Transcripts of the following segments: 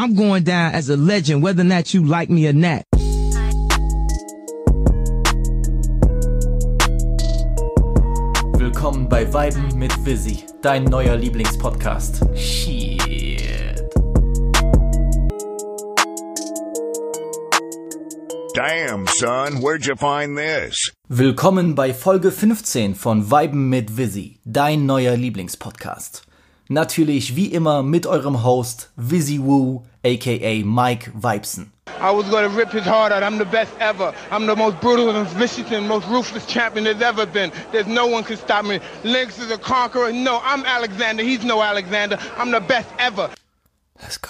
I'm going down as a legend, whether or not you like me or not. Willkommen bei Weiben mit Visi, dein neuer Lieblingspodcast. Shit. Damn, son, where'd you find this? Willkommen bei Folge 15 von Weiben mit Visi, dein neuer Lieblingspodcast. Natürlich wie immer mit eurem Host Visi Woo, aka Mike Vibesen. I was gonna rip his heart out. I'm the best ever. I'm the most brutal and vicious and most ruthless champion there's ever been. There's no one can stop me. Lynx is a conqueror. No, I'm Alexander. He's no Alexander. I'm the best ever. Let's go.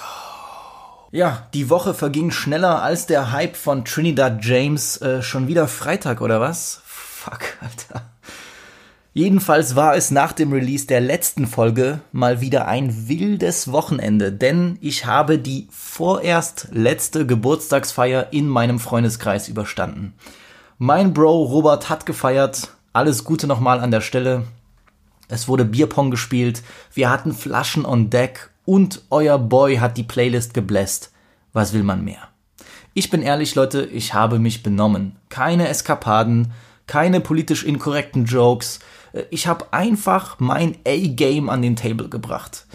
Ja, die Woche verging schneller als der Hype von Trinidad James. Äh, schon wieder Freitag oder was? Fuck, Alter. Jedenfalls war es nach dem Release der letzten Folge mal wieder ein wildes Wochenende, denn ich habe die vorerst letzte Geburtstagsfeier in meinem Freundeskreis überstanden. Mein Bro Robert hat gefeiert, alles Gute nochmal an der Stelle. Es wurde Bierpong gespielt, wir hatten Flaschen on Deck und euer Boy hat die Playlist gebläst. Was will man mehr? Ich bin ehrlich, Leute, ich habe mich benommen. Keine Eskapaden, keine politisch inkorrekten Jokes. Ich habe einfach mein A-Game an den Table gebracht.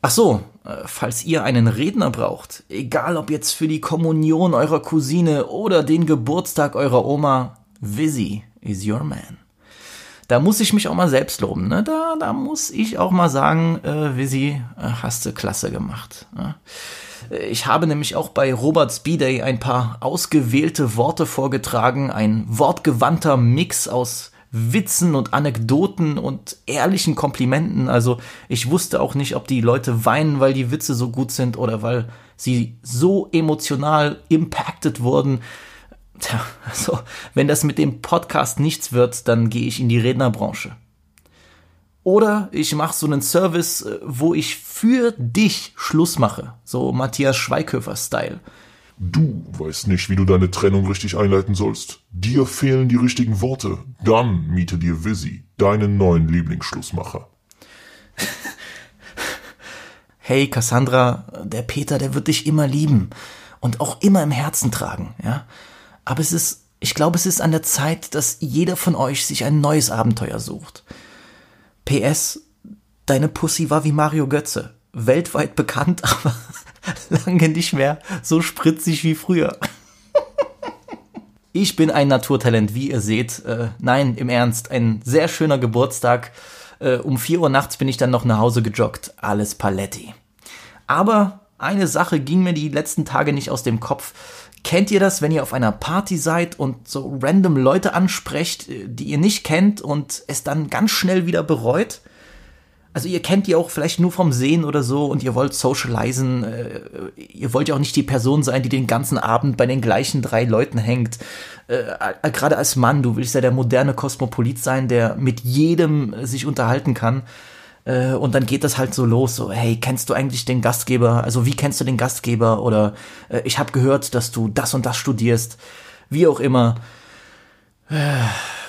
Ach so, äh, falls ihr einen Redner braucht, egal ob jetzt für die Kommunion eurer Cousine oder den Geburtstag eurer Oma, Vizzy is your man. Da muss ich mich auch mal selbst loben, ne? Da, da muss ich auch mal sagen, äh, Vizzy, äh, hast du klasse gemacht. Ne? Ich habe nämlich auch bei Roberts B-Day ein paar ausgewählte Worte vorgetragen, ein wortgewandter Mix aus Witzen und Anekdoten und ehrlichen Komplimenten. Also ich wusste auch nicht, ob die Leute weinen, weil die Witze so gut sind oder weil sie so emotional impacted wurden. Tja, also wenn das mit dem Podcast nichts wird, dann gehe ich in die Rednerbranche. Oder ich mache so einen Service, äh, wo ich für dich Schluss mache. So Matthias Schweighöfer-Style. Du weißt nicht, wie du deine Trennung richtig einleiten sollst. Dir fehlen die richtigen Worte. Dann miete dir Visi, deinen neuen Lieblingsschlussmacher. hey Cassandra, der Peter, der wird dich immer lieben und auch immer im Herzen tragen, ja. Aber es ist, ich glaube, es ist an der Zeit, dass jeder von euch sich ein neues Abenteuer sucht. PS, deine Pussy war wie Mario Götze. Weltweit bekannt, aber lange nicht mehr so spritzig wie früher. Ich bin ein Naturtalent, wie ihr seht. Äh, nein, im Ernst, ein sehr schöner Geburtstag. Äh, um 4 Uhr nachts bin ich dann noch nach Hause gejoggt. Alles Paletti. Aber eine Sache ging mir die letzten Tage nicht aus dem Kopf. Kennt ihr das, wenn ihr auf einer Party seid und so random Leute ansprecht, äh, die ihr nicht kennt und es dann ganz schnell wieder bereut? Also ihr kennt die auch vielleicht nur vom Sehen oder so und ihr wollt socialisen, äh, ihr wollt ja auch nicht die Person sein, die den ganzen Abend bei den gleichen drei Leuten hängt. Äh, Gerade als Mann, du willst ja der moderne Kosmopolit sein, der mit jedem sich unterhalten kann. Äh, und dann geht das halt so los, so, hey, kennst du eigentlich den Gastgeber? Also wie kennst du den Gastgeber? Oder äh, ich habe gehört, dass du das und das studierst. Wie auch immer. Äh,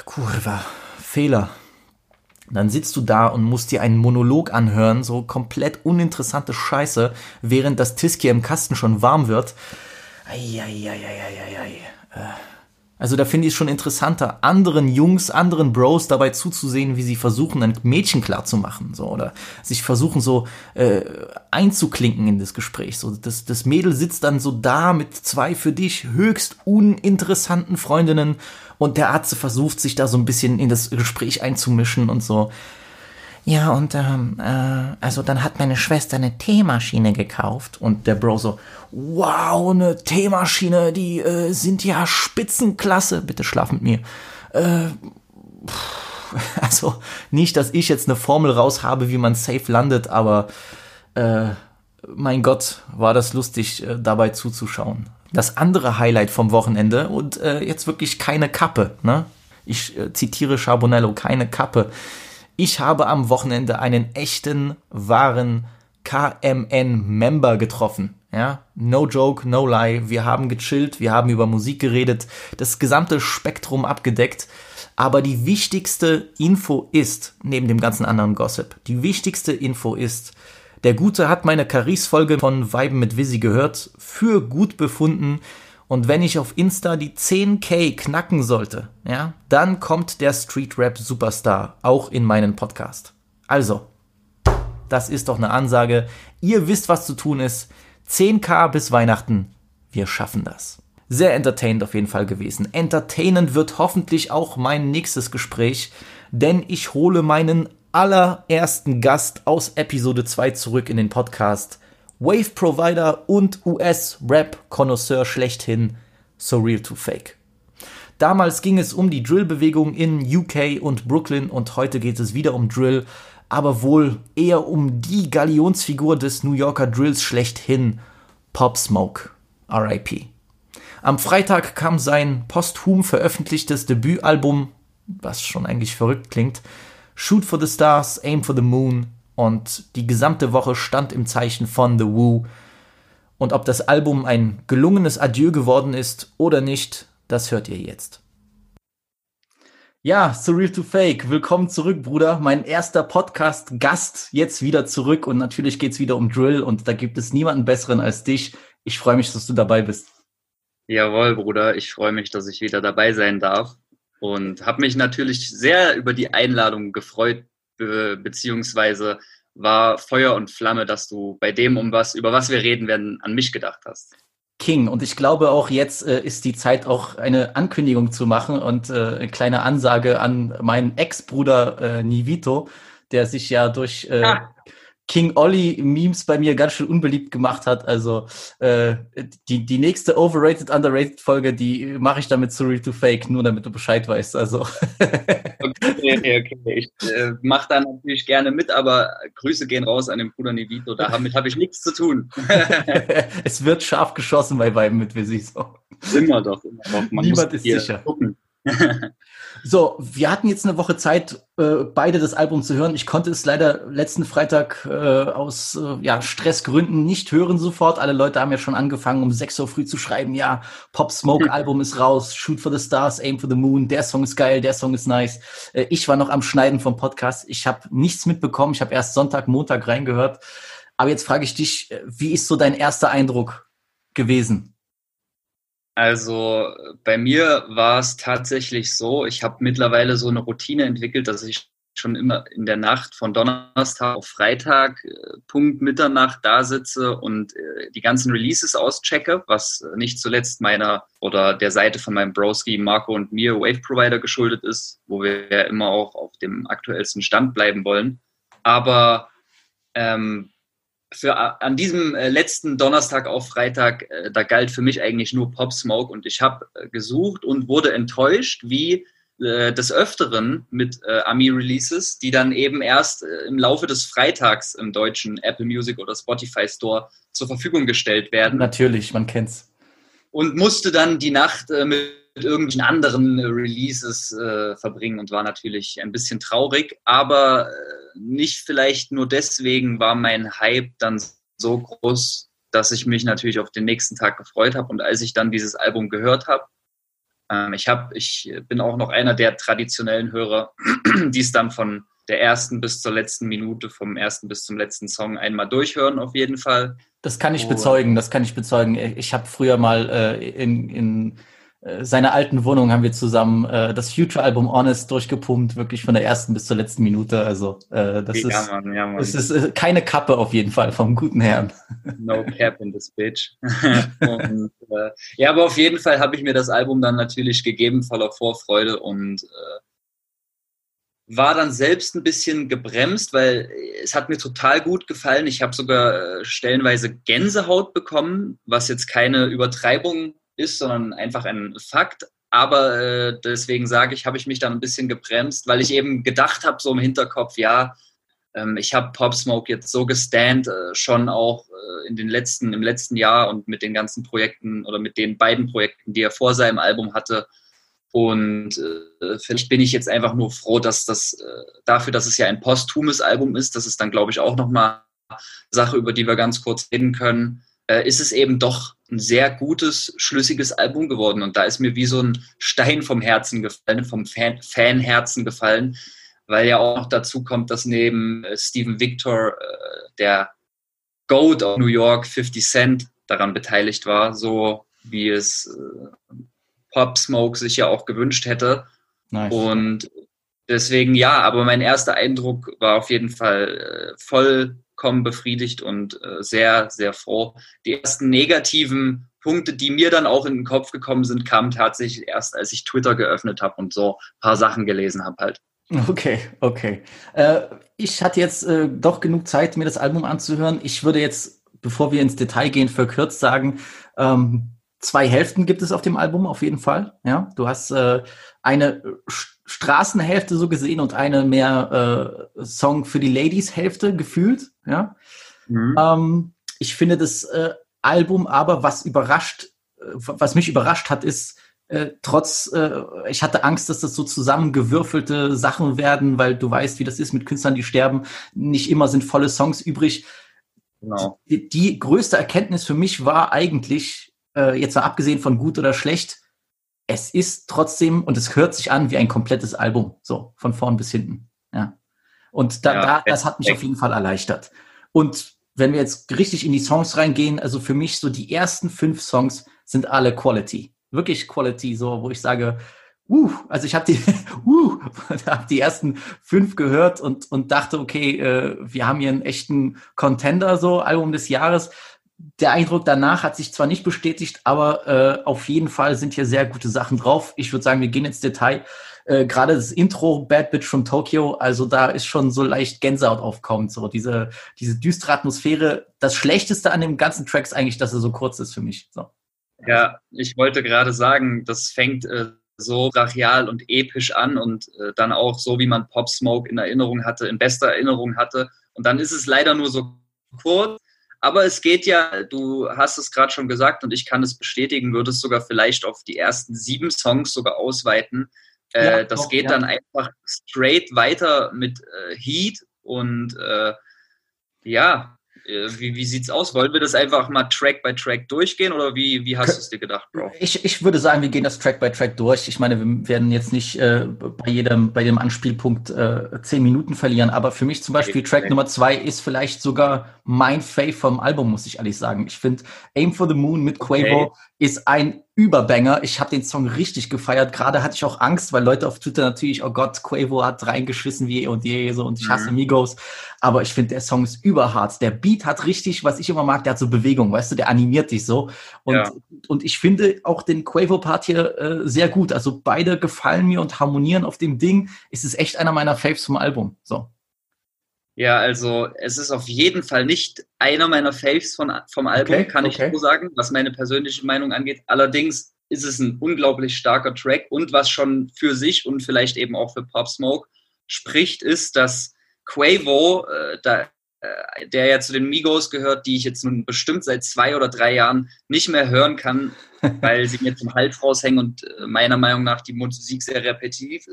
Kurva, Fehler dann sitzt du da und musst dir einen Monolog anhören, so komplett uninteressante Scheiße, während das Tiskier im Kasten schon warm wird. Eieieiei. Also da finde ich es schon interessanter, anderen Jungs, anderen Bros dabei zuzusehen, wie sie versuchen, ein Mädchen klar zu machen, so oder sich versuchen so äh, einzuklinken in das Gespräch. So das, das Mädel sitzt dann so da mit zwei für dich höchst uninteressanten Freundinnen und der Arzt versucht sich da so ein bisschen in das Gespräch einzumischen und so. Ja, und ähm, äh, also dann hat meine Schwester eine Teemaschine gekauft und der Bro so, wow, eine Teemaschine, die äh, sind ja Spitzenklasse. Bitte schlaf mit mir. Äh, also nicht, dass ich jetzt eine Formel raus habe, wie man safe landet, aber äh, mein Gott, war das lustig, äh, dabei zuzuschauen das andere Highlight vom Wochenende und äh, jetzt wirklich keine Kappe. Ne? Ich äh, zitiere Charbonello, keine Kappe. Ich habe am Wochenende einen echten, wahren KMN-Member getroffen. Ja, no joke, no lie. Wir haben gechillt, wir haben über Musik geredet, das gesamte Spektrum abgedeckt. Aber die wichtigste Info ist, neben dem ganzen anderen Gossip, die wichtigste Info ist, Der Gute hat meine Caris-Folge von Weiben mit Visi gehört, für gut befunden. Und wenn ich auf Insta die 10k knacken sollte, ja, dann kommt der Street Rap Superstar auch in meinen Podcast. Also, das ist doch eine Ansage. Ihr wisst, was zu tun ist. 10k bis Weihnachten. Wir schaffen das. Sehr entertainend auf jeden Fall gewesen. Entertainend wird hoffentlich auch mein nächstes Gespräch, denn ich hole meinen allerersten Gast aus Episode 2 zurück in den Podcast. Wave Provider und US-Rap-Konnoisseur schlechthin, Surreal to Fake. Damals ging es um die Drill-Bewegung in UK und Brooklyn und heute geht es wieder um Drill, aber wohl eher um die Galionsfigur des New Yorker Drills schlechthin, Pop Smoke, RIP. Am Freitag kam sein posthum veröffentlichtes Debütalbum, was schon eigentlich verrückt klingt, Shoot for the Stars, Aim for the Moon und die gesamte Woche stand im Zeichen von The Woo. Und ob das Album ein gelungenes Adieu geworden ist oder nicht, das hört ihr jetzt. Ja, Surreal to Fake, willkommen zurück, Bruder. Mein erster Podcast-Gast jetzt wieder zurück und natürlich geht's wieder um Drill und da gibt es niemanden besseren als dich. Ich freue mich, dass du dabei bist. Jawohl, Bruder, ich freue mich, dass ich wieder dabei sein darf und habe mich natürlich sehr über die Einladung gefreut, be beziehungsweise war Feuer und Flamme, dass du bei dem, um was, über was wir reden werden, an mich gedacht hast. King. Und ich glaube auch jetzt äh, ist die Zeit, auch eine Ankündigung zu machen und äh, eine kleine Ansage an meinen Ex-Bruder äh, Nivito, der sich ja durch äh, ah. King Ollie Memes bei mir ganz schön unbeliebt gemacht hat. Also äh, die, die nächste Overrated, Underrated Folge, die mache ich damit Surreal to Fake, nur damit du Bescheid weißt. Also. okay, okay, Ich äh, mache da natürlich gerne mit, aber Grüße gehen raus an den Bruder Nevito. Damit habe ich nichts zu tun. es wird scharf geschossen bei beiden mit, sie so. Immer doch, immer doch. Man Niemand ist sicher. Gucken. so, wir hatten jetzt eine Woche Zeit, äh, beide das Album zu hören. Ich konnte es leider letzten Freitag äh, aus äh, ja, Stressgründen nicht hören sofort. Alle Leute haben ja schon angefangen, um 6 Uhr früh zu schreiben, ja, Pop Smoke Album ist raus, Shoot for the Stars, Aim for the Moon, der Song ist geil, der Song ist nice. Äh, ich war noch am Schneiden vom Podcast. Ich habe nichts mitbekommen. Ich habe erst Sonntag, Montag reingehört. Aber jetzt frage ich dich, äh, wie ist so dein erster Eindruck gewesen? Also bei mir war es tatsächlich so, ich habe mittlerweile so eine Routine entwickelt, dass ich schon immer in der Nacht von Donnerstag auf Freitag äh, Punkt Mitternacht da sitze und äh, die ganzen Releases auschecke, was nicht zuletzt meiner oder der Seite von meinem Broski Marco und mir Wave Provider geschuldet ist, wo wir ja immer auch auf dem aktuellsten Stand bleiben wollen. Aber ähm, für an diesem äh, letzten Donnerstag auf Freitag, äh, da galt für mich eigentlich nur Pop Smoke und ich habe äh, gesucht und wurde enttäuscht, wie äh, des Öfteren mit äh, Ami-Releases, die dann eben erst äh, im Laufe des Freitags im deutschen Apple Music oder Spotify Store zur Verfügung gestellt werden. Natürlich, man kennt's. Und musste dann die Nacht mit irgendwelchen anderen Releases verbringen und war natürlich ein bisschen traurig, aber nicht vielleicht nur deswegen war mein Hype dann so groß, dass ich mich natürlich auf den nächsten Tag gefreut habe. Und als ich dann dieses Album gehört habe, ähm, ich habe, ich bin auch noch einer der traditionellen Hörer, die es dann von der ersten bis zur letzten Minute, vom ersten bis zum letzten Song einmal durchhören, auf jeden Fall. Das kann ich bezeugen, das kann ich bezeugen. Ich habe früher mal äh, in, in äh, seiner alten Wohnung haben wir zusammen äh, das Future-Album Honest durchgepumpt, wirklich von der ersten bis zur letzten Minute. Also äh, das ja, ist, Mann, ja, Mann. es ist äh, keine Kappe auf jeden Fall vom guten Herrn. No cap in this bitch. und, äh, ja, aber auf jeden Fall habe ich mir das Album dann natürlich gegeben, voller Vorfreude und äh, war dann selbst ein bisschen gebremst, weil es hat mir total gut gefallen. Ich habe sogar äh, stellenweise Gänsehaut bekommen, was jetzt keine Übertreibung ist, sondern einfach ein Fakt. Aber äh, deswegen sage ich, habe ich mich dann ein bisschen gebremst, weil ich eben gedacht habe, so im Hinterkopf, ja, ähm, ich habe Pop Smoke jetzt so gestand, äh, schon auch äh, in den letzten, im letzten Jahr und mit den ganzen Projekten oder mit den beiden Projekten, die er vor seinem Album hatte. Und äh, vielleicht bin ich jetzt einfach nur froh, dass das äh, dafür, dass es ja ein posthumes Album ist, das ist dann, glaube ich, auch nochmal Sache, über die wir ganz kurz reden können äh, ist es eben doch ein sehr gutes, schlüssiges Album geworden. Und da ist mir wie so ein Stein vom Herzen gefallen, vom Fan Fanherzen gefallen, weil ja auch noch dazu kommt, dass neben äh, Steven Victor, äh, der Goat of New York, 50 Cent, daran beteiligt war, so wie es äh, Pop Smoke sich ja auch gewünscht hätte. Nice. Und deswegen ja, aber mein erster Eindruck war auf jeden Fall äh, vollkommen befriedigt und äh, sehr, sehr froh. Die ersten negativen Punkte, die mir dann auch in den Kopf gekommen sind, kamen tatsächlich erst, als ich Twitter geöffnet habe und so ein paar Sachen gelesen habe halt. Okay, okay. Äh, ich hatte jetzt äh, doch genug Zeit, mir das Album anzuhören. Ich würde jetzt, bevor wir ins Detail gehen, verkürzt sagen, ähm, zwei Hälften gibt es auf dem Album auf jeden Fall. Ja, du hast äh, eine Straßenhälfte so gesehen und eine mehr äh, Song für die Ladies Hälfte gefühlt. Ja, mhm. ähm, ich finde das äh, Album aber, was überrascht, äh, was mich überrascht hat, ist äh, trotz, äh, ich hatte Angst, dass das so zusammengewürfelte Sachen werden, weil du weißt, wie das ist mit Künstlern, die sterben. Nicht immer sind volle Songs übrig. Genau. Die, die größte Erkenntnis für mich war eigentlich, äh, jetzt mal abgesehen von gut oder schlecht, es ist trotzdem und es hört sich an wie ein komplettes Album, so von vorn bis hinten. Ja. Und da, ja, da das hat mich auf jeden Fall erleichtert. Und wenn wir jetzt richtig in die Songs reingehen, also für mich so die ersten fünf Songs sind alle Quality. Wirklich Quality, so, wo ich sage, uh, also ich habe die, uh, hab die ersten fünf gehört und, und dachte, okay, äh, wir haben hier einen echten Contender, so Album des Jahres der Eindruck danach hat sich zwar nicht bestätigt, aber äh, auf jeden Fall sind hier sehr gute Sachen drauf. Ich würde sagen, wir gehen ins Detail. Äh, Gerade das Intro Bad Bitch from Tokyo, also da ist schon so leicht Gänsehaut aufkommt, so diese diese düstere Atmosphäre. Das Schlechteste an dem ganzen Track ist eigentlich, dass er so kurz ist für mich. So. Ja, ich wollte gerade sagen, das fängt äh, so brachial und episch an und äh, dann auch so, wie man Pop Smoke in Erinnerung hatte, in bester Erinnerung hatte. Und dann ist es leider nur so kurz aber es geht ja, du hast es gerade schon gesagt und ich kann es bestätigen, würdest sogar vielleicht auf die ersten sieben Songs sogar ausweiten. Äh, ja, das doch, geht ja. dann einfach straight weiter mit äh, Heat und äh, ja, wie, wie sieht's aus? Wollen wir das einfach mal Track by Track durchgehen oder wie, wie hast du es dir gedacht, Bro? Ich, ich würde sagen, wir gehen das Track by Track durch. Ich meine, wir werden jetzt nicht äh, bei jedem, bei dem Anspielpunkt äh, zehn Minuten verlieren, aber für mich zum Beispiel okay. Track Nummer zwei ist vielleicht sogar mein Fave vom Album, muss ich ehrlich sagen. Ich finde Aim for the Moon mit Quavo okay. Ist ein Überbanger. Ich habe den Song richtig gefeiert. Gerade hatte ich auch Angst, weil Leute auf Twitter natürlich, oh Gott, Quavo hat reingeschissen wie eh und je so und ich hasse mhm. Migos. Aber ich finde, der Song ist überhart. Der Beat hat richtig, was ich immer mag, der hat so Bewegung, weißt du, der animiert dich so. Und, ja. und ich finde auch den Quavo-Part hier äh, sehr gut. Also beide gefallen mir und harmonieren auf dem Ding. Es ist echt einer meiner Faves vom Album. So. Ja, also es ist auf jeden Fall nicht einer meiner Faves von, vom Album, okay, kann okay. ich so sagen, was meine persönliche Meinung angeht. Allerdings ist es ein unglaublich starker Track und was schon für sich und vielleicht eben auch für Pop Smoke spricht, ist, dass Quavo, äh, da, äh, der ja zu den Migos gehört, die ich jetzt nun bestimmt seit zwei oder drei Jahren nicht mehr hören kann, weil sie mir zum Hals raushängen und äh, meiner Meinung nach die Musik sehr repetitiv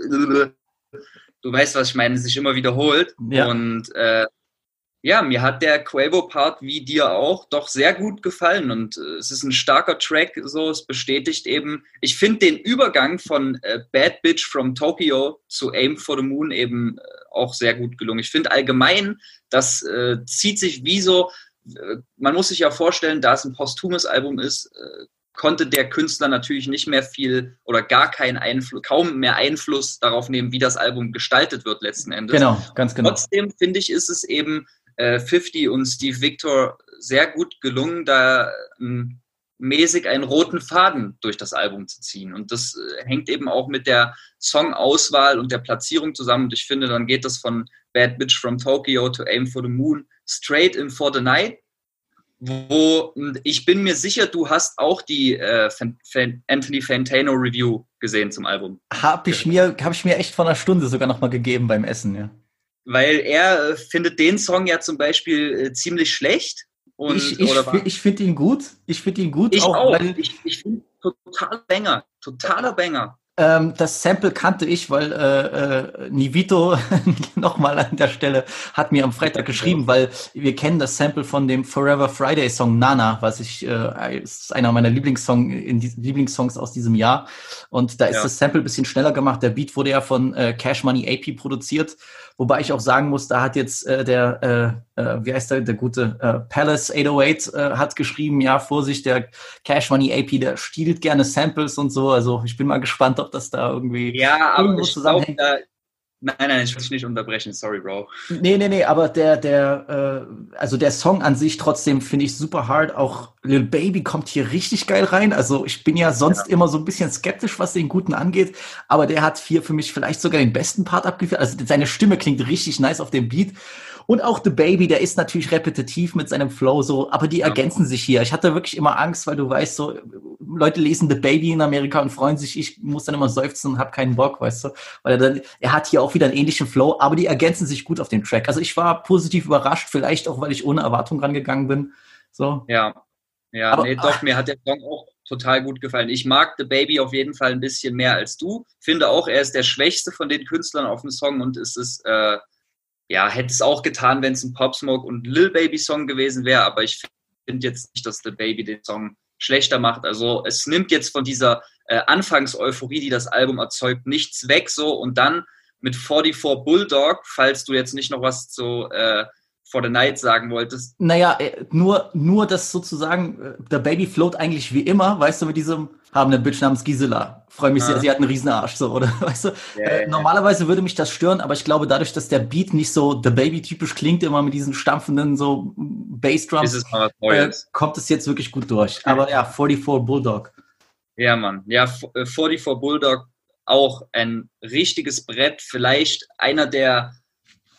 du weißt, was ich meine, sich immer wiederholt. Ja. Und äh, ja, mir hat der Quavo-Part wie dir auch doch sehr gut gefallen und äh, es ist ein starker Track, so es bestätigt eben. Ich finde den Übergang von äh, Bad Bitch from Tokyo zu Aim for the Moon eben äh, auch sehr gut gelungen. Ich finde allgemein, das äh, zieht sich wie so, äh, man muss sich ja vorstellen, da es ein posthumes Album ist, konnte der Künstler natürlich nicht mehr viel oder gar keinen Einfluss, kaum mehr Einfluss darauf nehmen, wie das Album gestaltet wird letzten Endes. Genau, ganz genau. Trotzdem finde ich, ist es eben äh, 50 und Steve Victor sehr gut gelungen, da ähm, mäßig einen roten Faden durch das Album zu ziehen. Und das äh, hängt eben auch mit der Songauswahl und der Platzierung zusammen. Und ich finde, dann geht das von Bad Bitch from Tokyo to Aim for the Moon straight in For the Night wo ich bin mir sicher, du hast auch die äh, Anthony Fantano Review gesehen zum Album. Habe ich mir, habe ich mir echt vor einer Stunde sogar noch mal gegeben beim Essen, ja. Weil er äh, findet den Song ja zum Beispiel äh, ziemlich schlecht. Und, ich ich, ich finde ihn gut. Ich finde ihn gut. Ich auch. auch. ich ich finde total Banger. Totaler Banger. Ähm, das Sample kannte ich, weil äh, äh, Nivito nochmal an der Stelle hat mir am Freitag geschrieben, weil wir kennen das Sample von dem Forever Friday Song Nana, was ich äh, ist einer meiner Lieblingssong in die, Lieblingssongs aus diesem Jahr. Und da ist ja. das Sample bisschen schneller gemacht. Der Beat wurde ja von äh, Cash Money AP produziert. Wobei ich auch sagen muss, da hat jetzt äh, der, äh, äh, wie heißt der, der gute äh, Palace 808 äh, hat geschrieben, ja, Vorsicht, der Cash Money AP, der stiehlt gerne Samples und so. Also ich bin mal gespannt, ob das da irgendwie Ja, aber ich glaub, da, nein, nein, ich will dich nicht unterbrechen, sorry, Bro. Nee, nee, nee, aber der, der, äh, also der Song an sich trotzdem finde ich super hard. Auch Lil Baby kommt hier richtig geil rein. Also ich bin ja sonst immer so ein bisschen skeptisch, was den Guten angeht, aber der hat hier für mich vielleicht sogar den besten Part abgeführt. Also seine Stimme klingt richtig nice auf dem Beat. Und auch The Baby, der ist natürlich repetitiv mit seinem Flow so, aber die ergänzen sich hier. Ich hatte wirklich immer Angst, weil du weißt, so Leute lesen The Baby in Amerika und freuen sich. Ich muss dann immer seufzen und hab keinen Bock, weißt du, weil er dann, er hat hier auch wieder einen ähnlichen Flow, aber die ergänzen sich gut auf dem Track. Also ich war positiv überrascht, vielleicht auch, weil ich ohne Erwartung rangegangen bin. So. Ja, ja, Aber- nee, doch, mir hat der Song auch total gut gefallen. Ich mag The Baby auf jeden Fall ein bisschen mehr als du. Finde auch, er ist der schwächste von den Künstlern auf dem Song und es ist, äh, ja, hätte es auch getan, wenn es ein Pop Smoke und Lil Baby Song gewesen wäre, aber ich finde jetzt nicht, dass The Baby den Song schlechter macht. Also es nimmt jetzt von dieser äh, Anfangseuphorie, die das Album erzeugt, nichts weg so und dann mit 44 Bulldog, falls du jetzt nicht noch was zu äh, For the Night sagen wolltest, Naja, äh, nur, nur das sozusagen, äh, der Baby float eigentlich wie immer, weißt du, mit diesem, haben eine Bitch namens Gisela. Freue mich sehr, Ah. sie hat einen Riesenarsch, so, oder? Weißt du? Ja, äh, ja. normalerweise würde mich das stören, aber ich glaube, dadurch, dass der Beat nicht so The Baby-typisch klingt, immer mit diesen stampfenden, so Bassdrums, es äh, kommt es jetzt wirklich gut durch. Aber ja, 44 Bulldog. Ja, Mann. Ja, F- äh, 44 Bulldog auch ein richtiges Brett. Vielleicht einer der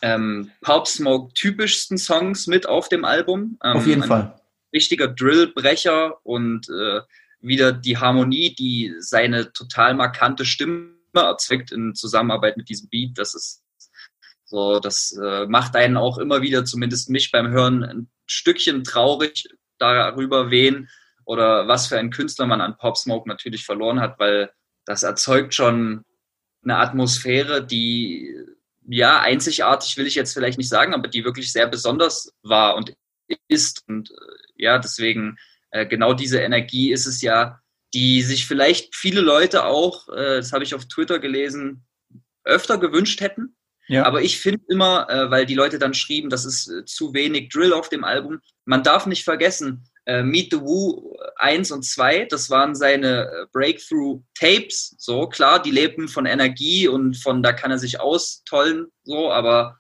ähm, Pop Smoke typischsten Songs mit auf dem Album. Ähm, Auf jeden Fall. Richtiger Drillbrecher und äh, wieder die Harmonie, die seine total markante Stimme erzeugt in Zusammenarbeit mit diesem Beat. Das ist so, das äh, macht einen auch immer wieder, zumindest mich beim Hören, ein Stückchen traurig darüber, wen oder was für ein Künstler man an Pop Smoke natürlich verloren hat, weil das erzeugt schon eine Atmosphäre, die ja einzigartig will ich jetzt vielleicht nicht sagen, aber die wirklich sehr besonders war und ist und äh, ja deswegen genau diese Energie ist es ja, die sich vielleicht viele Leute auch, äh, das habe ich auf Twitter gelesen, öfter gewünscht hätten. Ja. Aber ich finde immer, äh, weil die Leute dann schrieben, das ist äh, zu wenig Drill auf dem Album, man darf nicht vergessen, äh, Meet the Woo 1 und 2, das waren seine äh, Breakthrough-Tapes, so klar, die lebten von Energie und von, da kann er sich austollen, so, aber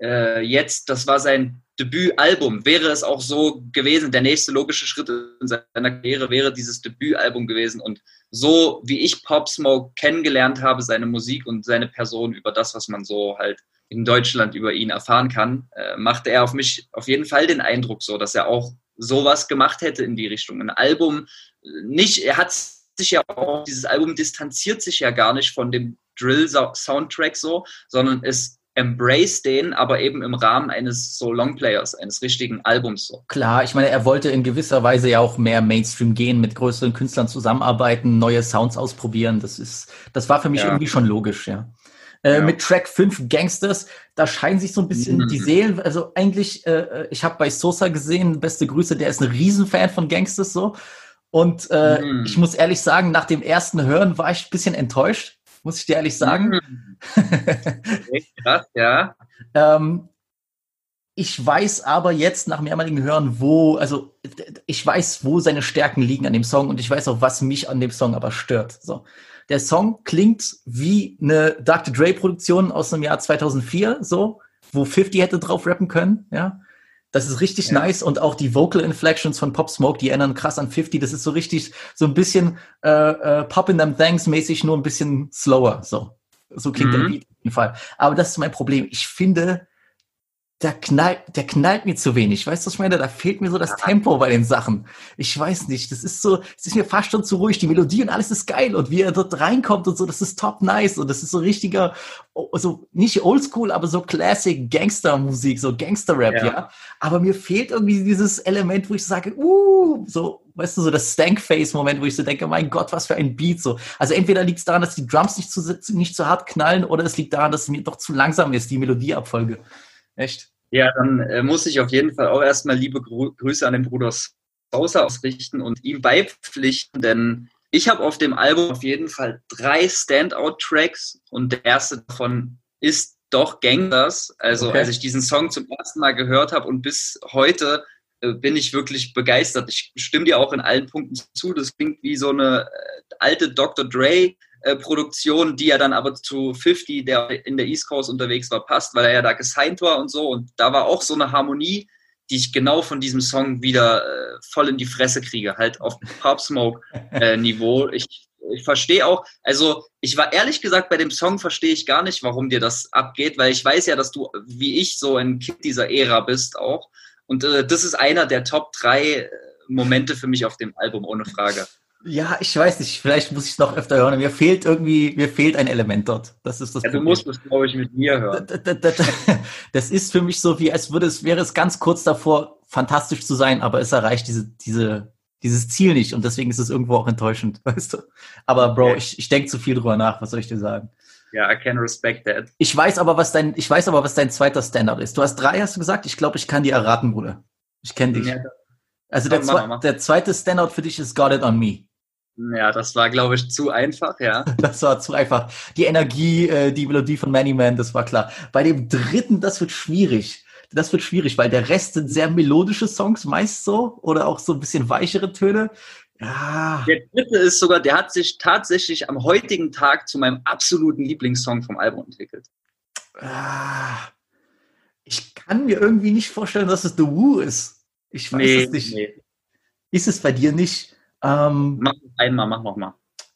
äh, jetzt, das war sein Debütalbum. Wäre es auch so gewesen, der nächste logische Schritt in seiner Karriere wäre dieses Debütalbum gewesen. Und so wie ich Pop Smoke kennengelernt habe, seine Musik und seine Person über das, was man so halt in Deutschland über ihn erfahren kann, äh, machte er auf mich auf jeden Fall den Eindruck so, dass er auch sowas gemacht hätte in die Richtung. Ein Album, äh, nicht, er hat sich ja auch, dieses Album distanziert sich ja gar nicht von dem Drill-Soundtrack so, sondern es embrace den, aber eben im Rahmen eines so Longplayers, eines richtigen Albums so. Klar, ich meine, er wollte in gewisser Weise ja auch mehr Mainstream gehen, mit größeren Künstlern zusammenarbeiten, neue Sounds ausprobieren. Das ist, das war für mich Ja. irgendwie schon logisch, ja. Äh, Ja. Mit Track 5 Gangsters, da scheinen sich so ein bisschen Mhm. die Seelen, also eigentlich, äh, ich habe bei Sosa gesehen, beste Grüße, der ist ein Riesenfan von Gangsters so. Und äh, Mhm. ich muss ehrlich sagen, nach dem ersten Hören war ich ein bisschen enttäuscht, muss ich dir ehrlich sagen. Mhm. Okay, krass, ja. Ähm, ich weiß aber jetzt nach mehrmaligen Hören, wo, also ich weiß, wo seine Stärken liegen an dem Song und ich weiß auch, was mich an dem Song aber stört. So. Der Song klingt wie eine Dr. Dre-Produktion aus dem Jahr 2004, so, wo 50 hätte drauf rappen können, ja. Das ist richtig Ja. nice und auch die Vocal Inflections von Pop Smoke, die erinnern krass an 50. Das ist so richtig, so ein bisschen äh, äh, Pop in them Thanks mäßig, nur ein bisschen slower, so. So klingt der Mhm. Beat auf jeden Fall. Aber das ist mein Problem. Ich finde, der knallt, der knallt mir zu wenig. Weißt du, was ich meine? Da fehlt mir so das Tempo bei den Sachen. Ich weiß nicht. Das ist so, es ist mir fast schon zu ruhig. Die Melodie und alles ist geil. Und wie er dort reinkommt und so, das ist top nice. Und das ist so richtiger, so nicht oldschool, aber so Classic Gangster-Musik, so Gangster-Rap, ja. Ja. Aber mir fehlt irgendwie dieses Element, wo ich sage, uh, so, weißt du, so das Stank-Face-Moment, wo ich so denke, mein Gott, was für ein Beat, so. Also entweder liegt es daran, dass die Drums nicht zu, nicht zu hart knallen, oder es liegt daran, dass es mir doch zu langsam ist, die Melodieabfolge. Echt? Ja, dann äh, muss ich auf jeden Fall auch erstmal liebe Grü Grüße an den Bruder Sosa ausrichten und ihm beipflichten, denn ich habe auf dem Album auf jeden Fall drei Standout-Tracks und der erste davon ist doch Gangsters. Also Okay. als ich diesen Song zum ersten Mal gehört habe und bis heute äh, bin ich wirklich begeistert. Ich stimme dir auch in allen Punkten zu. Das klingt wie so eine äh, alte Dr. Dre äh, Produktion, die ja dann aber zu 50, der in der East Coast unterwegs war, passt, weil er ja da gesigned war und so. Und da war auch so eine Harmonie, die ich genau von diesem Song wieder äh, voll in die Fresse kriege, halt auf Pop Smoke äh, Niveau. Ich, ich verstehe auch, also ich war ehrlich gesagt bei dem Song verstehe ich gar nicht, warum dir das abgeht, weil ich weiß ja, dass du wie ich so ein Kind dieser Ära bist auch. Und äh, das ist einer der Top drei äh, Momente für mich auf dem Album, ohne Frage. Ja, ich weiß nicht, vielleicht muss ich es noch öfter hören. Mir fehlt irgendwie, mir fehlt ein Element dort. Das ist das Ja, du musst es, glaube ich, mit mir hören. Das, ist für mich so, wie als würde es, wäre es ganz kurz davor, fantastisch zu sein, aber es erreicht diese, diese, dieses Ziel nicht und deswegen ist es irgendwo auch enttäuschend, weißt du? Aber Bro, Okay. ich, ich denke zu viel drüber nach, was soll ich dir sagen? Ja, I can respect that. Ich weiß aber, was dein, ich weiß aber, was dein zweiter Standard ist. Du hast drei, hast du gesagt? Ich glaube, ich kann dir erraten, Bruder. Ich kenne dich. Ja, Also der, Mach mach. der zweite Standout für dich ist Got It On Me. Ja, das war, glaube ich, zu einfach, ja. Das war zu einfach. Die Energie, äh, die Melodie von Many Man, das war klar. Bei dem dritten, das wird schwierig. Das wird schwierig, weil der Rest sind sehr melodische Songs, meist so, oder auch so ein bisschen weichere Töne. Ja, Der dritte ist sogar, der hat sich tatsächlich am heutigen Tag zu meinem absoluten Lieblingssong vom Album entwickelt. ah, ich kann mir irgendwie nicht vorstellen, dass es The Woo ist. Ich weiß es nicht. nee. Ist es bei dir nicht? Ähm, Mach noch einmal, mach noch mal.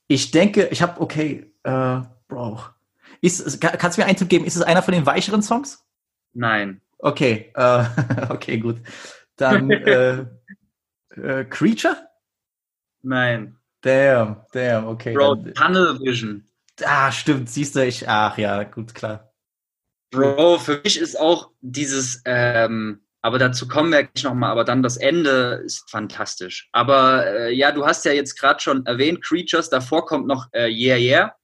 ich denke, ich habe, okay, äh, Bro. Ist, kannst du mir einen Tipp geben? Ist es einer von den weicheren Songs? Nein. Okay, äh, okay, gut. Dann äh, äh, Creature? Nein. Damn, damn, okay. Bro, Dann, Tunnel Vision. ah, stimmt, siehst du, ich, ach ja, gut, klar. Bro, für mich ist auch dieses, ähm, aber dazu kommen wir gleich nochmal, aber dann das Ende ist fantastisch. Aber äh, ja, du hast ja jetzt gerade schon erwähnt, Creatures, davor kommt noch äh, Yeah Yeah.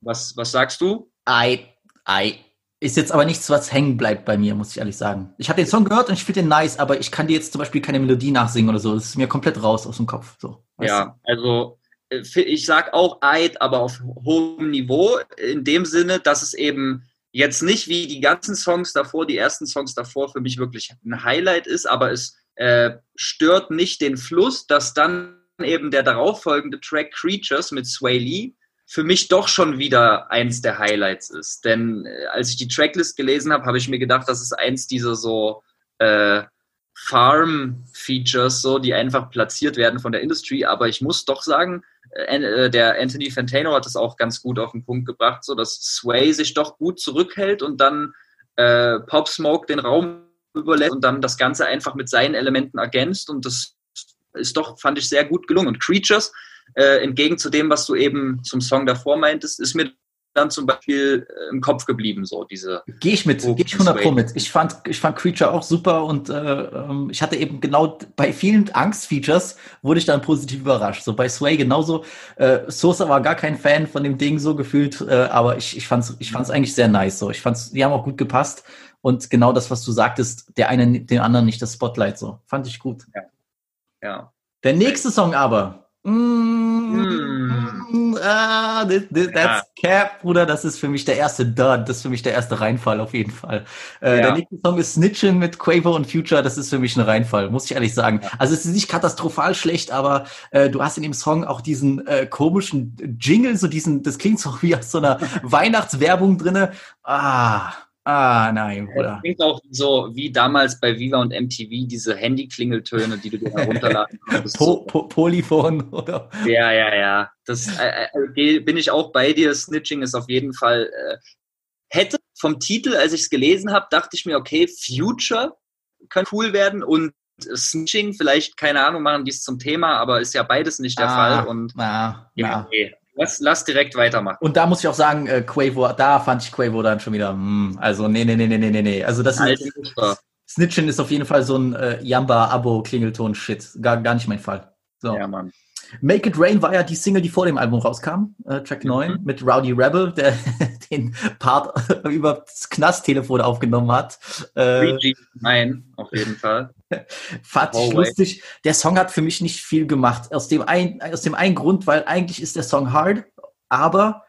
Was, was sagst du? Ei, ei. Ist jetzt aber nichts, was hängen bleibt bei mir, muss ich ehrlich sagen. Ich habe den Song gehört und ich finde den nice, aber ich kann dir jetzt zum Beispiel keine Melodie nachsingen oder so. Das ist mir komplett raus aus dem Kopf. So, Ja, also äh, ich sag auch Eid, aber auf hohem Niveau, in dem Sinne, dass es eben jetzt nicht wie die ganzen Songs davor, die ersten Songs davor für mich wirklich ein Highlight ist, aber es äh, stört nicht den Fluss, dass dann eben der darauffolgende Track Creatures mit Sway Lee für mich doch schon wieder eins der Highlights ist. Denn äh, als ich die Tracklist gelesen habe, habe ich mir gedacht, das ist eins dieser so äh, Farm-Features, so, die einfach platziert werden von der Industry. Aber ich muss doch sagen, äh, äh, der Anthony Fantano hat das auch ganz gut auf den Punkt gebracht, so dass Sway sich doch gut zurückhält und dann äh, Pop Smoke den Raum überlässt und dann das Ganze einfach mit seinen Elementen ergänzt. Und das ist doch, fand ich, sehr gut gelungen. Und Creatures, äh, entgegen zu dem, was du eben zum Song davor meintest, ist mir dann zum Beispiel äh, im Kopf geblieben, so diese. Gehe ich mit, gehe ich 100 Pro mit. Ich fand, ich fand Creature auch super und äh, ähm, ich hatte eben genau bei vielen Angst-Features wurde ich dann positiv überrascht. So bei Sway genauso. Äh, Sosa war gar kein Fan von dem Ding so gefühlt, äh, aber ich, ich fand's, ich fand's eigentlich sehr nice. So, ich fand's, die haben auch gut gepasst und genau das, was du sagtest, der eine dem anderen nicht das Spotlight. So, fand ich gut. Ja. Der nächste Song aber. Mm, ah, this, this, that's Cap, Bruder. Das ist für mich der erste Dud. Das ist für mich der erste Reinfall auf jeden Fall. Äh, Ja. Der nächste Song ist Snitchin mit Quavo und Future. Das ist für mich ein Reinfall, muss ich ehrlich sagen. Also es ist nicht katastrophal schlecht, aber äh, du hast in dem Song auch diesen äh, komischen Jingle, so diesen, das klingt so wie aus so einer Weihnachtswerbung drinne. Ah, ah, nein, Das Bruder. klingt auch so wie damals bei Viva und MTV, diese Handy-Klingeltöne, die du dir herunterladen konntest. Po, po, Polyphon oder Ja, ja, ja. Das äh, äh, bin ich auch bei dir. Snitching ist auf jeden Fall. Äh, hätte vom Titel, als ich es gelesen habe, dachte ich mir, okay, Future könnte cool werden und Snitching, vielleicht, keine Ahnung, machen die es zum Thema, aber ist ja beides nicht der Ah, Fall. Und na. ja, nee, lass, lass direkt weitermachen. Und da muss ich auch sagen, äh, Quavo, da fand ich Quavo dann schon wieder, hm, also nee, nee, nee, nee, nee, nee, nee. Also das Alte ist. Snitchen ist auf jeden Fall so ein äh, Jamba-Abo-Klingelton-Shit. Gar, gar nicht mein Fall. So. Ja, Mann. Make It Rain war ja die Single, die vor dem Album rauskam, äh, Track 9, mit Rowdy Rebel, der den Part über das Knasttelefon aufgenommen hat. Äh, 3G, nein, auf jeden Fall. Fand ich Hallway. lustig. Der Song hat für mich nicht viel gemacht. Aus dem, ein, aus dem einen Grund, weil eigentlich ist der Song hard, aber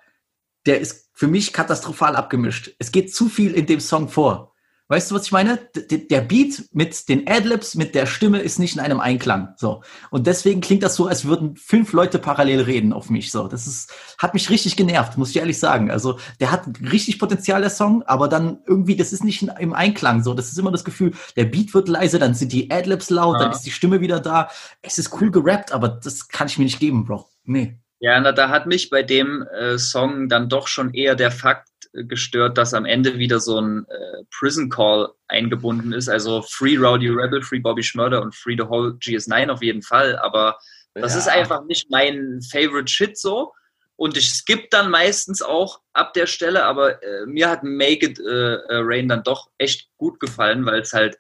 der ist für mich katastrophal abgemischt. Es geht zu viel in dem Song vor. Weißt du, was ich meine? D der Beat mit den Adlibs, mit der Stimme ist nicht in einem Einklang. So. Und deswegen klingt das so, als würden fünf Leute parallel reden auf mich. So. Das ist, hat mich richtig genervt, muss ich ehrlich sagen. Also, der hat richtig Potenzial, der Song, aber dann irgendwie, das ist nicht in, im Einklang. So. Das ist immer das Gefühl, der Beat wird leise, dann sind die Adlibs laut, ja. dann ist die Stimme wieder da. Es ist cool gerappt, aber das kann ich mir nicht geben, Bro. Nee. Ja, na, da hat mich bei dem äh, Song dann doch schon eher der Fakt gestört, dass am Ende wieder so ein äh, Prison Call eingebunden ist. Also Free Rowdy Rebel, Free Bobby Schmörder und Free the Whole GS9 auf jeden Fall. Aber das ja. ist einfach nicht mein Favorite Shit so. Und ich skippe dann meistens auch ab der Stelle, aber äh, mir hat Make It äh, äh Rain dann doch echt gut gefallen, weil es halt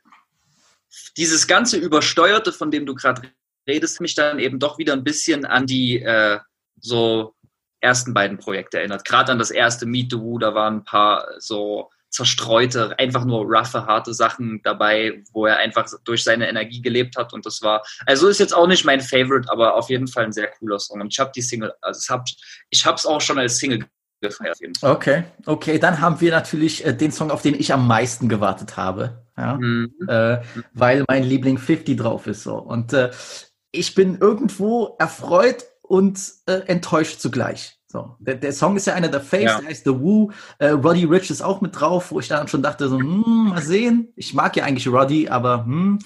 dieses ganze Übersteuerte, von dem du gerade redest, mich dann eben doch wieder ein bisschen an die äh, so ersten beiden Projekte erinnert. Gerade an das erste Meet the Woo, da waren ein paar so zerstreute, einfach nur roughe, harte Sachen dabei, wo er einfach durch seine Energie gelebt hat und das war, also ist jetzt auch nicht mein Favorite, aber auf jeden Fall ein sehr cooler Song und ich habe die Single, also ich habe ich habe es auch schon als Single gefeiert. Okay, okay, dann haben wir natürlich äh, den Song, auf den ich am meisten gewartet habe, ja, mhm. äh, weil mein Liebling 50 drauf ist so und äh, ich bin irgendwo erfreut und äh, enttäuscht zugleich. So, der, der Song ist ja einer der Faves, ja. der heißt The Woo. Äh, Roddy Rich ist auch mit drauf, wo ich dann schon dachte, so, hm, mal sehen. Ich mag ja eigentlich Roddy, aber hm.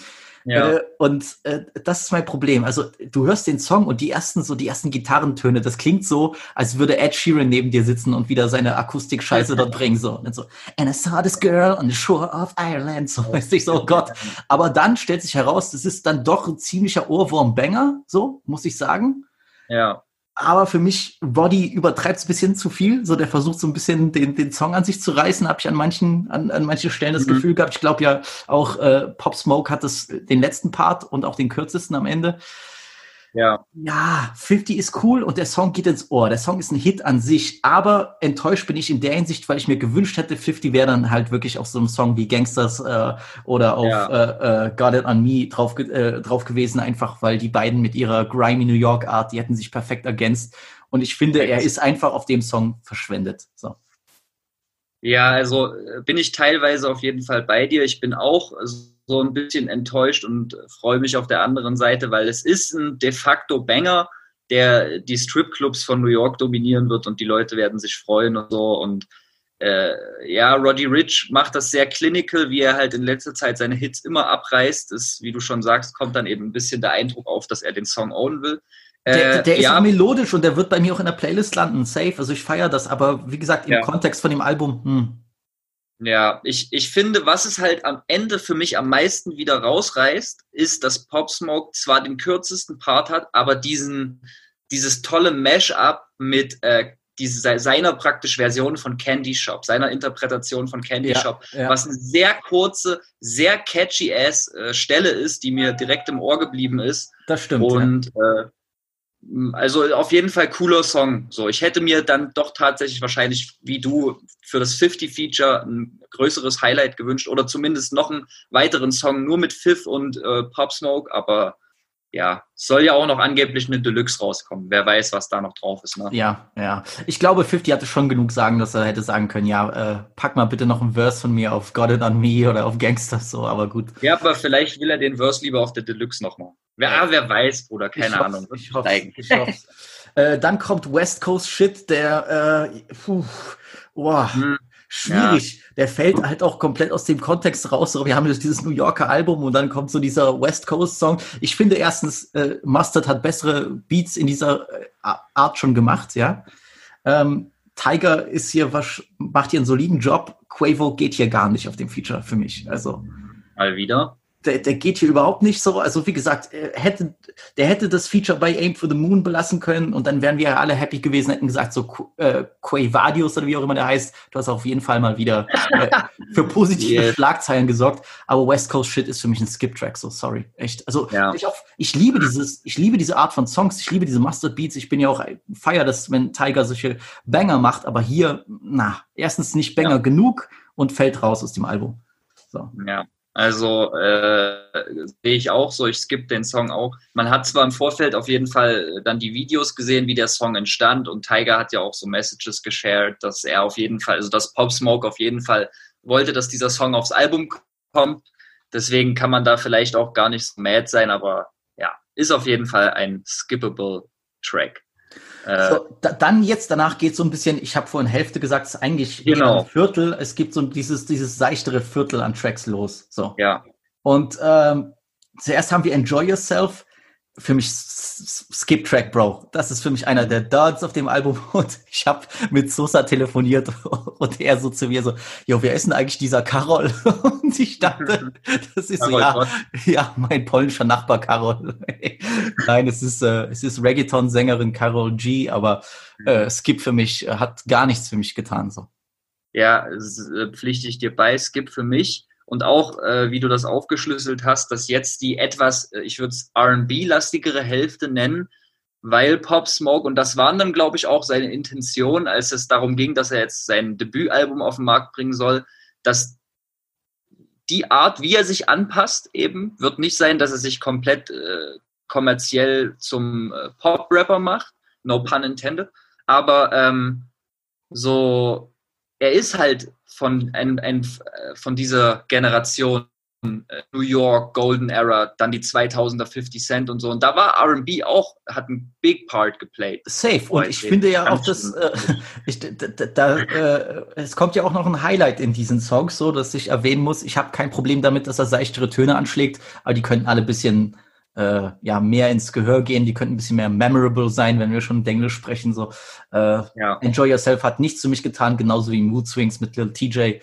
Ja. Äh, und äh, das ist mein Problem. Also du hörst den Song und die ersten so die ersten Gitarrentöne, das klingt so, als würde Ed Sheeran neben dir sitzen und wieder seine Akustik-Scheiße dort bringen so. Und so And I saw this girl on the shore of Ireland. So weiß ich so, oh Gott. Aber dann stellt sich heraus, das ist dann doch ein ziemlicher Ohrwurm-Banger, so muss ich sagen. Ja. Aber für mich, Roddy übertreibt es ein bisschen zu viel. So, der versucht so ein bisschen den, den Song an sich zu reißen, habe ich an manchen, an, an manchen Stellen das mhm. Gefühl gehabt. Ich glaube ja, auch äh, Pop Smoke hat das, den letzten Part und auch den kürzesten am Ende. Ja. Ja, 50 ist cool und der Song geht ins Ohr. Der Song ist ein Hit an sich, aber enttäuscht bin ich in der Hinsicht, weil ich mir gewünscht hätte, 50 wäre dann halt wirklich auf so einem Song wie Gangsters äh, oder auf ja. äh, äh, Got It On Me drauf, äh, drauf gewesen, einfach weil die beiden mit ihrer grimy New York Art, die hätten sich perfekt ergänzt. Und ich finde, er ist einfach auf dem Song verschwendet. So. Ja, also äh, bin ich teilweise auf jeden Fall bei dir. Ich bin auch so ein bisschen enttäuscht und freue mich auf der anderen Seite, weil es ist ein de facto Banger, der die Stripclubs von New York dominieren wird und die Leute werden sich freuen und so. Und äh, ja, Roddy Rich macht das sehr clinical, wie er halt in letzter Zeit seine Hits immer abreißt. Das, wie du schon sagst, kommt dann eben ein bisschen der Eindruck auf, dass er den Song ownen will. Der, äh, der ist ja. melodisch und der wird bei mir auch in der Playlist landen, safe. Also ich feiere das, aber wie gesagt, im ja. Kontext von dem Album, hm. Ja, ich, ich finde, was es halt am Ende für mich am meisten wieder rausreißt, ist, dass Pop Smoke zwar den kürzesten Part hat, aber diesen, dieses tolle Mash-up mit äh, diese, seiner praktisch Version von Candy Shop, seiner Interpretation von Candy ja, Shop, ja. was eine sehr kurze, sehr catchy ass äh, Stelle ist, die mir direkt im Ohr geblieben ist. Das stimmt. Und ja. äh, also auf jeden Fall cooler Song. So, ich hätte mir dann doch tatsächlich wahrscheinlich wie du für das 50 Feature ein größeres Highlight gewünscht oder zumindest noch einen weiteren Song nur mit Fifth und äh, Pop Smoke, aber ja, soll ja auch noch angeblich eine Deluxe rauskommen. Wer weiß, was da noch drauf ist. Ne? Ja, ja. Ich glaube, 50 hatte schon genug sagen, dass er hätte sagen können, ja, äh, pack mal bitte noch einen Verse von mir auf Got It On Me oder auf Gangsters, so, aber gut. Ja, aber vielleicht will er den Verse lieber auf der Deluxe nochmal. Wer, wer weiß, oder keine ich Ahnung. Ich hoffe, ich hoffe. äh, dann kommt West Coast Shit, der, äh, puh, boah. Hm schwierig. Ja. Der fällt halt auch komplett aus dem Kontext raus. wir haben jetzt dieses New Yorker Album und dann kommt so dieser West Coast Song. Ich finde erstens, äh, Mustard hat bessere Beats in dieser äh, Art schon gemacht, ja. Ähm, Tiger ist hier was, macht hier einen soliden Job. Quavo geht hier gar nicht auf dem Feature für mich. Also. Mal wieder der, der geht hier überhaupt nicht so. Also wie gesagt, hätte, der hätte das Feature bei Aim for the Moon belassen können und dann wären wir ja alle happy gewesen, hätten gesagt, so äh, Quavadius oder wie auch immer der heißt, du hast auf jeden Fall mal wieder äh, für positive yeah. Schlagzeilen gesorgt. Aber West Coast Shit ist für mich ein Skip-Track, so sorry. Echt. Also ja. ich, auch, ich liebe dieses, ich liebe diese Art von Songs, ich liebe diese Mustard Beats. Ich bin ja auch feier, dass wenn Tiger solche Banger macht, aber hier, na, erstens nicht Banger ja. genug und fällt raus aus dem Album. So. Ja. Also äh, sehe ich auch so, ich skippe den Song auch. Man hat zwar im Vorfeld auf jeden Fall dann die Videos gesehen, wie der Song entstand und Tiger hat ja auch so Messages geshared, dass er auf jeden Fall, also dass Pop Smoke auf jeden Fall wollte, dass dieser Song aufs Album kommt. Deswegen kann man da vielleicht auch gar nicht so mad sein, aber ja, ist auf jeden Fall ein skippable Track. Äh, so, da, dann jetzt, danach geht so ein bisschen, ich habe vorhin Hälfte gesagt, es ist eigentlich genau. ein Viertel, es gibt so dieses, dieses seichtere Viertel an Tracks los. So. Ja. Und ähm, zuerst haben wir Enjoy Yourself, für mich Skip Track, Bro. Das ist für mich einer der Duds auf dem Album. Und ich habe mit Sosa telefoniert und er so zu mir so, jo, wer ist denn eigentlich dieser Karol? Und ich dachte, das ist so, ja, ja, mein polnischer Nachbar Karol. Nein, es ist, äh, es ist Reggaeton-Sängerin Carol G, aber äh, Skip für mich äh, hat gar nichts für mich getan. So. Ja, äh, pflichte ich dir bei. Skip für mich und auch, äh, wie du das aufgeschlüsselt hast, dass jetzt die etwas, äh, ich würde es RB-lastigere Hälfte nennen, weil Pop Smoke, und das waren dann, glaube ich, auch seine Intention, als es darum ging, dass er jetzt sein Debütalbum auf den Markt bringen soll, dass die Art, wie er sich anpasst, eben, wird nicht sein, dass er sich komplett äh, kommerziell zum äh, Pop-Rapper macht, no pun intended, aber ähm, so, er ist halt von, ein, ein, von dieser Generation äh, New York, Golden Era, dann die 2000er 50 Cent und so. Und da war RB auch, hat einen Big Part geplayt. Safe. Und ich finde ja auch, dass äh, ich, da, da, äh, es kommt ja auch noch ein Highlight in diesen Songs, so dass ich erwähnen muss, ich habe kein Problem damit, dass er seichtere Töne anschlägt, aber die könnten alle ein bisschen äh, ja mehr ins Gehör gehen, die könnten ein bisschen mehr memorable sein, wenn wir schon Englisch sprechen. So äh, ja. Enjoy Yourself hat nichts für mich getan, genauso wie Mood Swings mit Lil TJ.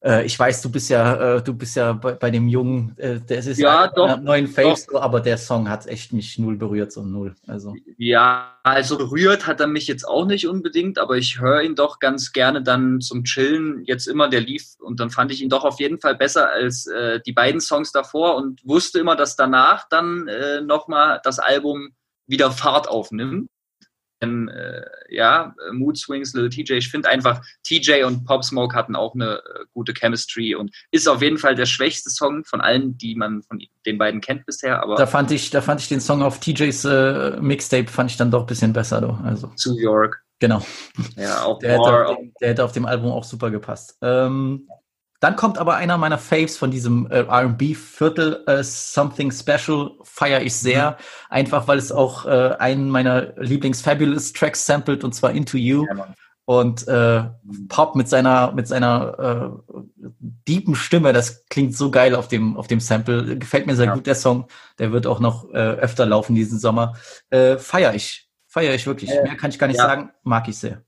Äh, ich weiß, du bist ja, äh, du bist ja bei, bei dem Jungen, äh, der ist ja, ein, doch, neuen Face, so, aber der Song hat echt mich null berührt, so null. Also. Ja, also berührt hat er mich jetzt auch nicht unbedingt, aber ich höre ihn doch ganz gerne dann zum Chillen jetzt immer, der lief und dann fand ich ihn doch auf jeden Fall besser als äh, die beiden Songs davor und wusste immer, dass danach dann äh, nochmal das Album wieder Fahrt aufnimmt äh, ja, Mood Swings, Little TJ. Ich finde einfach, TJ und Pop Smoke hatten auch eine äh, gute Chemistry und ist auf jeden Fall der schwächste Song von allen, die man von den beiden kennt bisher. Aber da fand ich, da fand ich den Song auf TJs äh, Mixtape fand ich dann doch ein bisschen besser, doch. Also. Zu York. Genau. Ja, auch der, hätte auf dem, der hätte auf dem Album auch super gepasst. Ähm, dann kommt aber einer meiner Faves von diesem äh, R&B-Viertel, äh, Something Special, feiere ich sehr. Mhm. Einfach, weil es auch äh, einen meiner Lieblings-Fabulous-Tracks samplet, und zwar Into You. Ja, und äh, Pop mit seiner mit seiner äh, deepen Stimme, das klingt so geil auf dem auf dem Sample. Gefällt mir sehr ja. gut der Song. Der wird auch noch äh, öfter laufen diesen Sommer. Äh, feier ich, feier ich wirklich. Mehr kann ich gar nicht ja. sagen. Mag ich sehr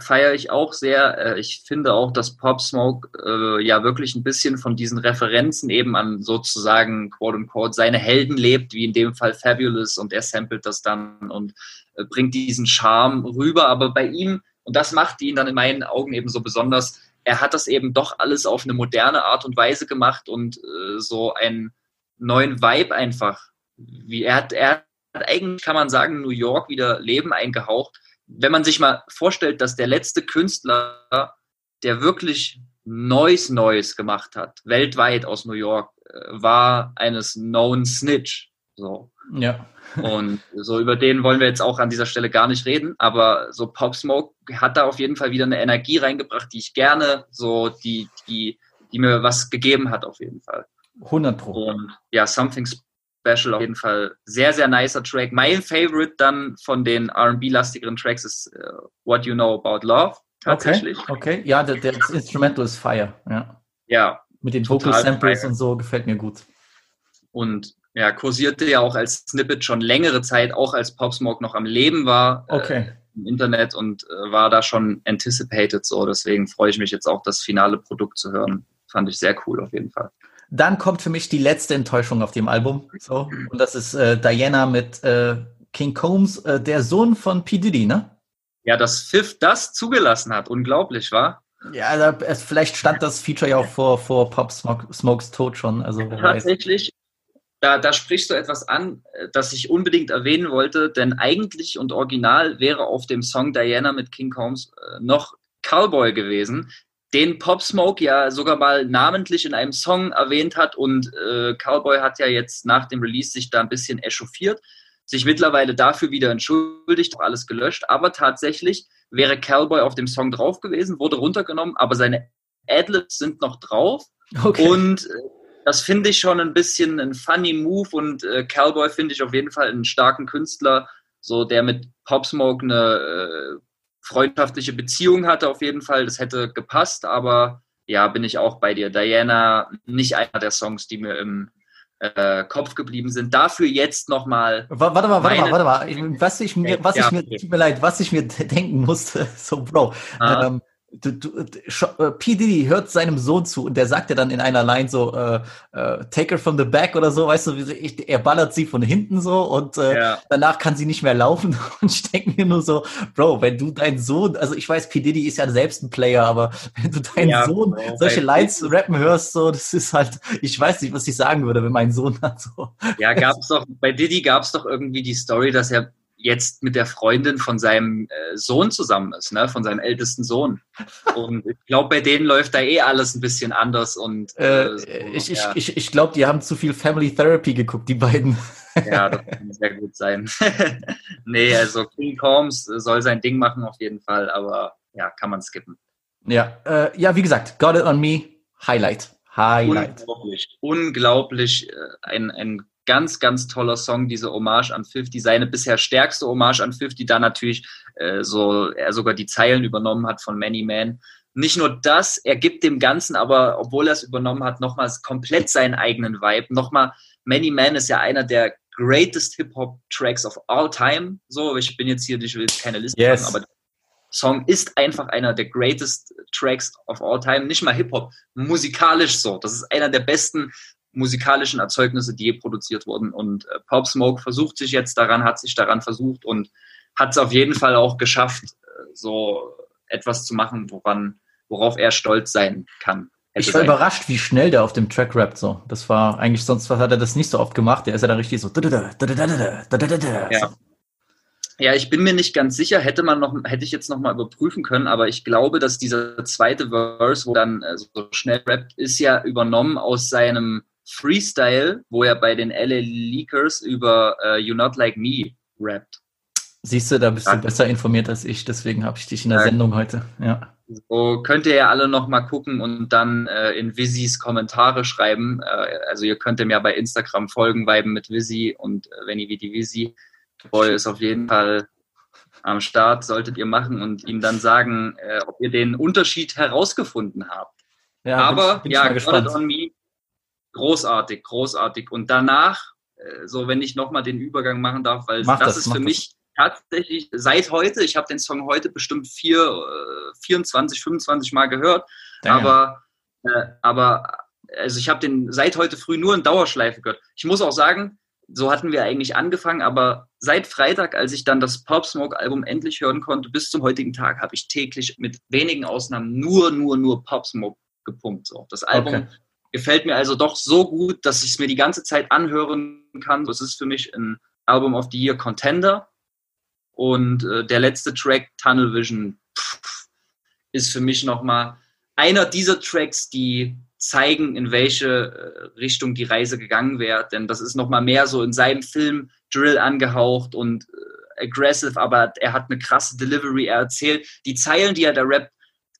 feiere ich auch sehr. Äh, ich finde auch, dass Pop Smoke äh, ja wirklich ein bisschen von diesen Referenzen eben an sozusagen quote unquote seine Helden lebt, wie in dem Fall Fabulous und er samplet das dann und äh, bringt diesen Charme rüber. Aber bei ihm, und das macht ihn dann in meinen Augen eben so besonders, er hat das eben doch alles auf eine moderne Art und Weise gemacht und äh, so einen neuen Vibe einfach. Wie er hat, er hat eigentlich, kann man sagen, New York wieder Leben eingehaucht wenn man sich mal vorstellt, dass der letzte Künstler, der wirklich Neues Neues gemacht hat, weltweit aus New York, äh, war eines Known Snitch. So. Ja. Und so über den wollen wir jetzt auch an dieser Stelle gar nicht reden, aber so Pop Smoke hat da auf jeden Fall wieder eine Energie reingebracht, die ich gerne, so die, die, die mir was gegeben hat, auf jeden Fall. 100 Pro. Und ja, Something Special auf jeden Fall sehr, sehr nicer Track. Mein Favorite dann von den RB-lastigeren Tracks ist uh, What You Know About Love. Tatsächlich. Okay, okay. ja, der, der Instrumental ist Fire. Ja. ja Mit den Vocal Samples fire. und so gefällt mir gut. Und ja, kursierte ja auch als Snippet schon längere Zeit, auch als Pop Smoke noch am Leben war. Äh, okay. Äh, Im Internet und äh, war da schon anticipated so. Deswegen freue ich mich jetzt auch, das finale Produkt zu hören. Fand ich sehr cool auf jeden Fall. Dann kommt für mich die letzte Enttäuschung auf dem Album. So. Und das ist äh, Diana mit äh, King Combs, äh, der Sohn von P. Diddy, ne? Ja, dass Fifth das zugelassen hat. Unglaublich, war? Ja, da, es, vielleicht stand das Feature ja auch vor, vor Pop Smoke, Smokes Tod schon. Also, Tatsächlich, da, da sprichst du etwas an, äh, das ich unbedingt erwähnen wollte, denn eigentlich und original wäre auf dem Song Diana mit King Combs äh, noch Cowboy gewesen, den Pop Smoke ja sogar mal namentlich in einem Song erwähnt hat. Und äh, Cowboy hat ja jetzt nach dem Release sich da ein bisschen echauffiert, sich mittlerweile dafür wieder entschuldigt, alles gelöscht, aber tatsächlich wäre Cowboy auf dem Song drauf gewesen, wurde runtergenommen, aber seine Adlibs sind noch drauf. Okay. und äh, das finde ich schon ein bisschen ein funny Move und äh, Cowboy finde ich auf jeden Fall einen starken Künstler, so der mit Pop Smoke eine äh, freundschaftliche Beziehung hatte auf jeden Fall. Das hätte gepasst, aber ja, bin ich auch bei dir. Diana, nicht einer der Songs, die mir im äh, Kopf geblieben sind. Dafür jetzt nochmal. Warte mal, warte mal, warte mal. Was ich mir, was ja, ich mir, tut mir leid, was ich mir denken musste, so Bro. Ah. Ähm, du, du, äh, P. Diddy hört seinem Sohn zu und der sagt ja dann in einer Line so, äh, äh, take her from the back oder so, weißt du, ich, er ballert sie von hinten so und äh, ja. danach kann sie nicht mehr laufen und ich denke mir nur so, Bro, wenn du deinen Sohn, also ich weiß, P. Diddy ist ja selbst ein Player, aber wenn du deinen ja, Sohn Bro, solche Lines rappen hörst, so, das ist halt, ich weiß nicht, was ich sagen würde, wenn mein Sohn hat so. Ja, gab's doch, bei Diddy gab's doch irgendwie die Story, dass er jetzt mit der Freundin von seinem äh, Sohn zusammen ist, ne? von seinem ältesten Sohn. Und ich glaube, bei denen läuft da eh alles ein bisschen anders. Und äh, äh so, ich, ja. ich, ich, ich glaube, die haben zu viel Family Therapy geguckt, die beiden. ja, das kann sehr gut sein. nee, also King Combs soll sein Ding machen auf jeden Fall, aber ja, kann man skippen. Ja, äh, ja, wie gesagt, Got It On Me, Highlight. Highlight. Unglaublich, unglaublich äh, ein, ein ganz, ganz toller Song, diese Hommage an 50, seine bisher stärkste Hommage an 50, da natürlich äh, so er sogar die Zeilen übernommen hat von Many Man. Nicht nur das, er gibt dem Ganzen aber, obwohl er es übernommen hat, nochmals komplett seinen eigenen Vibe. Nochmal, Many Man ist ja einer der greatest Hip-Hop-Tracks of all time. So, ich bin jetzt hier, ich will jetzt keine Liste yes. machen, aber Song ist einfach einer der greatest Tracks of all time. Nicht mal Hip-Hop, musikalisch so. Das ist einer der besten musikalischen Erzeugnisse, die je produziert wurden. Und äh, Pop Smoke versucht sich jetzt daran, hat sich daran versucht und hat es auf jeden Fall auch geschafft, äh, so etwas zu machen, woran, worauf er stolz sein kann. Ich war überrascht, wie schnell der auf dem Track rappt. So, das war eigentlich sonst was hat er das nicht so oft gemacht. Der ist ja da richtig so. Ja. Ja, ich bin mir nicht ganz sicher, hätte man noch, hätte ich jetzt noch mal überprüfen können, aber ich glaube, dass dieser zweite Verse, wo dann äh, so schnell rappt, ist ja übernommen aus seinem Freestyle, wo er bei den LA Leakers über uh, You Not Like Me rappt. Siehst du, da bist ja. du besser informiert als ich, deswegen habe ich dich in der ja. Sendung heute. Ja. So könnt ihr ja alle noch mal gucken und dann äh, in Vizis Kommentare schreiben. Äh, also ihr könnt ihm ja bei Instagram folgen, Weiben mit Visi und äh, wenn ihr wie die Visi. Boy ist auf jeden Fall am Start, solltet ihr machen und ihm dann sagen, äh, ob ihr den Unterschied herausgefunden habt. Ja, Aber bin ich, bin ja, Got It On Me großartig, großartig. Und danach, äh, so wenn ich nochmal den Übergang machen darf, weil das, das, ist für mich tatsächlich seit heute, ich habe den Song heute bestimmt vier, 24, äh, 25 Mal gehört, Damn. aber, äh, aber also ich habe den seit heute früh nur in Dauerschleife gehört. Ich muss auch sagen, so hatten wir eigentlich angefangen, aber seit Freitag, als ich dann das Pop Smoke Album endlich hören konnte, bis zum heutigen Tag habe ich täglich mit wenigen Ausnahmen nur, nur, nur Pop Smoke gepumpt. So. Das Album okay gefällt mir also doch so gut, dass ich es mir die ganze Zeit anhören kann. Das ist für mich ein Album of the Year Contender. Und äh, der letzte Track, Tunnel Vision, pff, ist für mich nochmal einer dieser Tracks, die zeigen, in welche äh, Richtung die Reise gegangen wäre. Denn das ist nochmal mehr so in seinem Film Drill angehaucht und äh, aggressive, aber er hat eine krasse Delivery. Er erzählt die Zeilen, die er da rappt,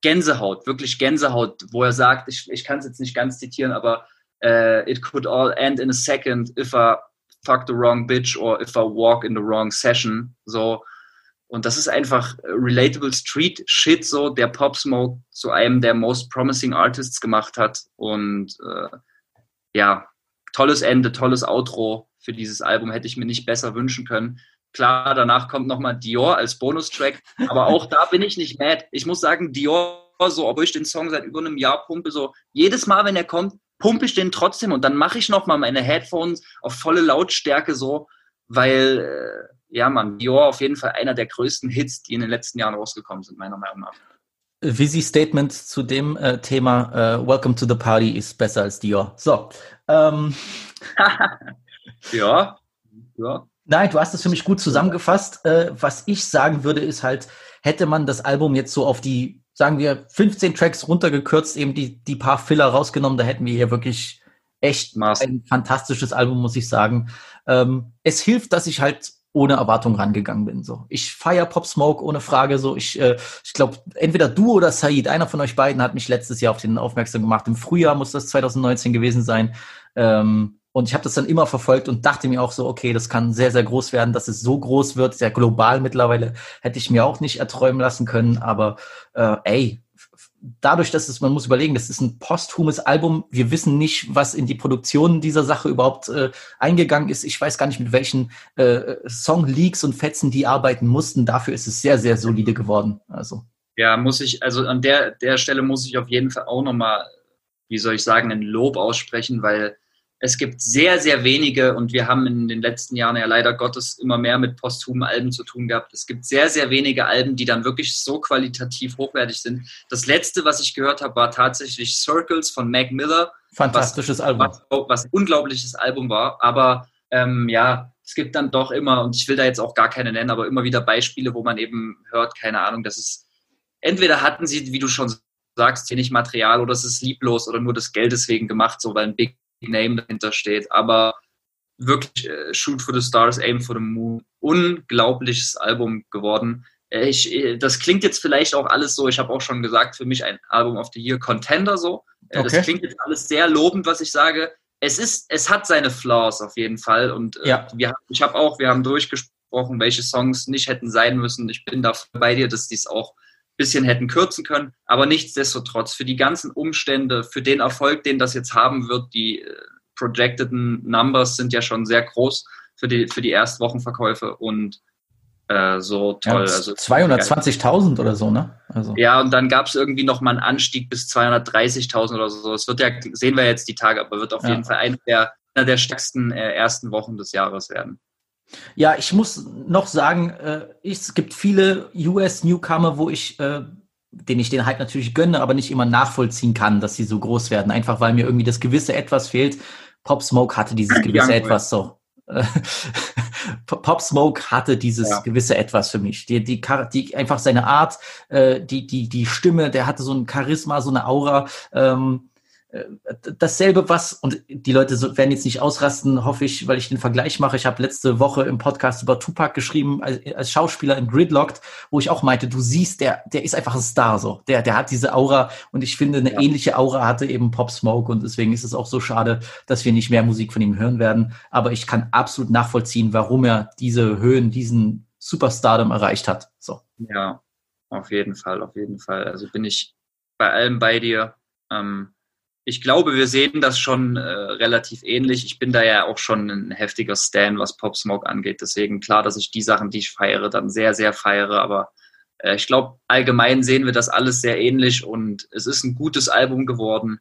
Gänsehaut, wirklich Gänsehaut, wo er sagt, ich, ich kann es jetzt nicht ganz zitieren, aber uh, it could all end in a second if I fuck the wrong bitch or if I walk in the wrong session. So. Und das ist einfach relatable Street Shit, so, der Pop Smoke zu einem der most promising Artists gemacht hat. Und äh, ja, tolles Ende, tolles Outro für dieses Album hätte ich mir nicht besser wünschen können. Klar, danach kommt nochmal Dior als Bonustrack, aber auch da bin ich nicht mad. Ich muss sagen, Dior, so, obwohl ich den Song seit über einem Jahr pumpe, so jedes Mal, wenn er kommt, pumpe ich den trotzdem und dann mache ich nochmal meine Headphones auf volle Lautstärke so, weil, äh, ja, man, Dior auf jeden Fall einer der größten Hits, die in den letzten Jahren rausgekommen sind, meiner Meinung nach. Visi Statement zu dem äh, Thema äh, Welcome to the Party ist besser als Dior. So. Ähm. ja, ja. Nein, du hast es für mich gut zusammengefasst. Äh, was ich sagen würde, ist halt, hätte man das Album jetzt so auf die sagen wir, 15 Tracks runtergekürzt, eben die, die paar Filler rausgenommen, da hätten wir hier wirklich echt Maß. ein fantastisches Album, muss ich sagen. Ähm, es hilft, dass ich halt ohne Erwartung rangegangen bin. So, ich feier Pop Smoke ohne Frage. So, ich, äh, ich glaube, entweder du oder Said, einer von euch beiden, hat mich letztes Jahr auf den aufmerksam gemacht. Im Frühjahr muss das 2019 gewesen sein. Ähm, und ich habe das dann immer verfolgt und dachte mir auch so, okay, das kann sehr, sehr groß werden, dass es so groß wird, sehr global mittlerweile, hätte ich mir auch nicht erträumen lassen können. Aber äh, ey, dadurch, dass es, man muss überlegen, das ist ein posthumes Album. Wir wissen nicht, was in die Produktion dieser Sache überhaupt äh, eingegangen ist. Ich weiß gar nicht, mit welchen äh, Song-Leaks und Fetzen die arbeiten mussten. Dafür ist es sehr, sehr solide geworden. Also. Ja, muss ich, also an der, der Stelle muss ich auf jeden Fall auch nochmal, wie soll ich sagen, ein Lob aussprechen, weil es gibt sehr, sehr wenige und wir haben in den letzten Jahren ja leider Gottes immer mehr mit posthumen Alben zu tun gehabt. Es gibt sehr, sehr wenige Alben, die dann wirklich so qualitativ hochwertig sind. Das letzte, was ich gehört habe, war tatsächlich Circles von Mac Miller. Fantastisches was, Album. Was, was ein unglaubliches Album war. Aber ähm, ja, es gibt dann doch immer, und ich will da jetzt auch gar keine nennen, aber immer wieder Beispiele, wo man eben hört, keine Ahnung, das ist, entweder hatten sie, wie du schon sagst, nicht Material oder es ist lieblos oder nur des Geldes wegen gemacht, so weil ein Big Name dahinter steht. Aber wirklich äh, Shoot for the Stars, Aim for the Moon, unglaubliches Album geworden. Äh, ich, äh, das klingt jetzt vielleicht auch alles so, ich habe auch schon gesagt, für mich ein Album of the Year Contender so. Äh, Okay. Das klingt jetzt alles sehr lobend, was ich sage. Es ist, es hat seine Flaws auf jeden Fall. Und äh, Ja. wir, ich habe auch, wir haben durchgesprochen, welche Songs nicht hätten sein müssen. Ich bin da bei dir, dass die es auch bisschen hätten kürzen können. Aber nichtsdestotrotz, für die ganzen Umstände, für den Erfolg, den das jetzt haben wird, die äh, projecteden Numbers sind ja schon sehr groß für die, für die Erstwochenverkäufe und äh, so Ja, toll. also, 220.000 oder so, ne? Also. ja, und dann gab es irgendwie noch mal einen Anstieg bis 230.000 oder so. Es wird ja, sehen wir jetzt die Tage, aber wird auf Ja. jeden Fall eine der, einer der stärksten äh, ersten Wochen des Jahres werden. Ja, ich muss noch sagen, äh, ich, es gibt viele US-Newcomer, wo ich, äh, den ich den Hype natürlich gönne, aber nicht immer nachvollziehen kann, dass sie so groß werden. Einfach weil mir irgendwie das gewisse Etwas fehlt. Pop Smoke hatte dieses gewisse Young. Etwas so. Pop Smoke hatte dieses Ja. gewisse Etwas für mich. Die, die, die einfach seine Art, äh, die, die, die Stimme, der hatte so ein Charisma, so eine Aura. Ähm, äh, dasselbe was, und die Leute so, werden jetzt nicht ausrasten, hoffe ich, weil ich den Vergleich mache. Ich habe letzte Woche im Podcast über Tupac geschrieben, als, als Schauspieler in Gridlocked, wo ich auch meinte, du siehst, der, der ist einfach ein Star so. Der, der hat diese Aura und ich finde, eine Ja. ähnliche Aura hatte eben Pop Smoke und deswegen ist es auch so schade, dass wir nicht mehr Musik von ihm hören werden. Aber ich kann absolut nachvollziehen, warum er diese Höhen, diesen Superstardom erreicht hat. So. Ja, auf jeden Fall, auf jeden Fall. Also bin ich bei allem bei dir. Ähm, ich glaube, wir sehen das schon äh, relativ ähnlich. Ich bin da ja auch schon ein heftiger Stan, was Pop Smoke angeht. Deswegen klar, dass ich die Sachen, die ich feiere, dann sehr, sehr feiere. Aber äh, ich glaube, allgemein sehen wir das alles sehr ähnlich und es ist ein gutes Album geworden.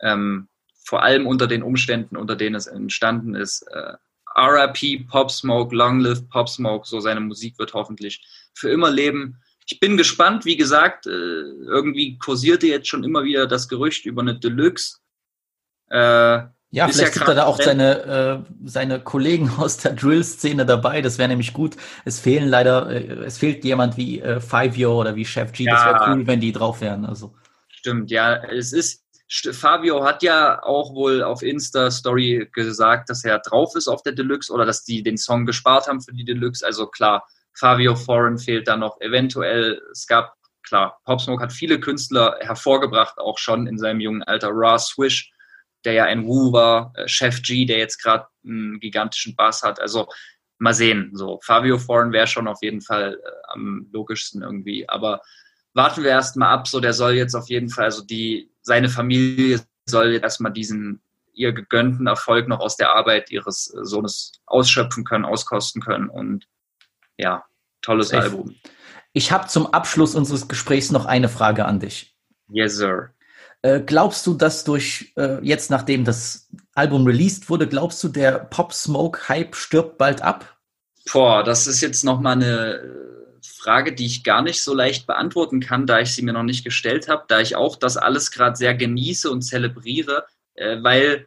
Ähm, vor allem unter den Umständen, unter denen es entstanden ist. Äh, RIP, Pop Smoke, Long Live Pop Smoke, so seine Musik wird hoffentlich für immer leben. Ich bin gespannt, wie gesagt, äh, irgendwie kursierte jetzt schon immer wieder das Gerücht über eine Deluxe. Äh, Ja, vielleicht ja gibt er da auch seine, äh, seine Kollegen aus der Drill-Szene dabei. Das wäre nämlich gut. Es fehlen leider, äh, es fehlt jemand wie äh, Five Year oder wie Chef G. Das Ja. wäre cool, wenn die drauf wären. Also. Stimmt, ja, es ist, St- Fabio hat ja auch wohl auf Insta-Story gesagt, dass er drauf ist auf der Deluxe oder dass die den Song gespart haben für die Deluxe. Also klar, Fabio Foreign fehlt da noch. Eventuell, es gab, klar, Pop Smoke hat viele Künstler hervorgebracht, auch schon in seinem jungen Alter. Ra Swish, der ja ein Woo war, äh, Chef G, der jetzt gerade einen gigantischen Bass hat. Also mal sehen. So, Fabio Foreign wäre schon auf jeden Fall äh, am logischsten irgendwie. Aber warten wir erst mal ab. So, der soll jetzt auf jeden Fall, also die, seine Familie soll jetzt erstmal diesen ihr gegönnten Erfolg noch aus der Arbeit ihres äh, Sohnes ausschöpfen können, auskosten können. Und ja, tolles Safe. Album. Ich habe zum Abschluss unseres Gesprächs noch eine Frage an dich. Yes, sir. Äh, glaubst du, dass durch äh, jetzt, nachdem das Album released wurde, glaubst du, der Pop Smoke Hype stirbt bald ab? Boah, das ist jetzt nochmal eine äh, Frage, die ich gar nicht so leicht beantworten kann, da ich sie mir noch nicht gestellt habe, da ich auch das alles gerade sehr genieße und zelebriere, äh, weil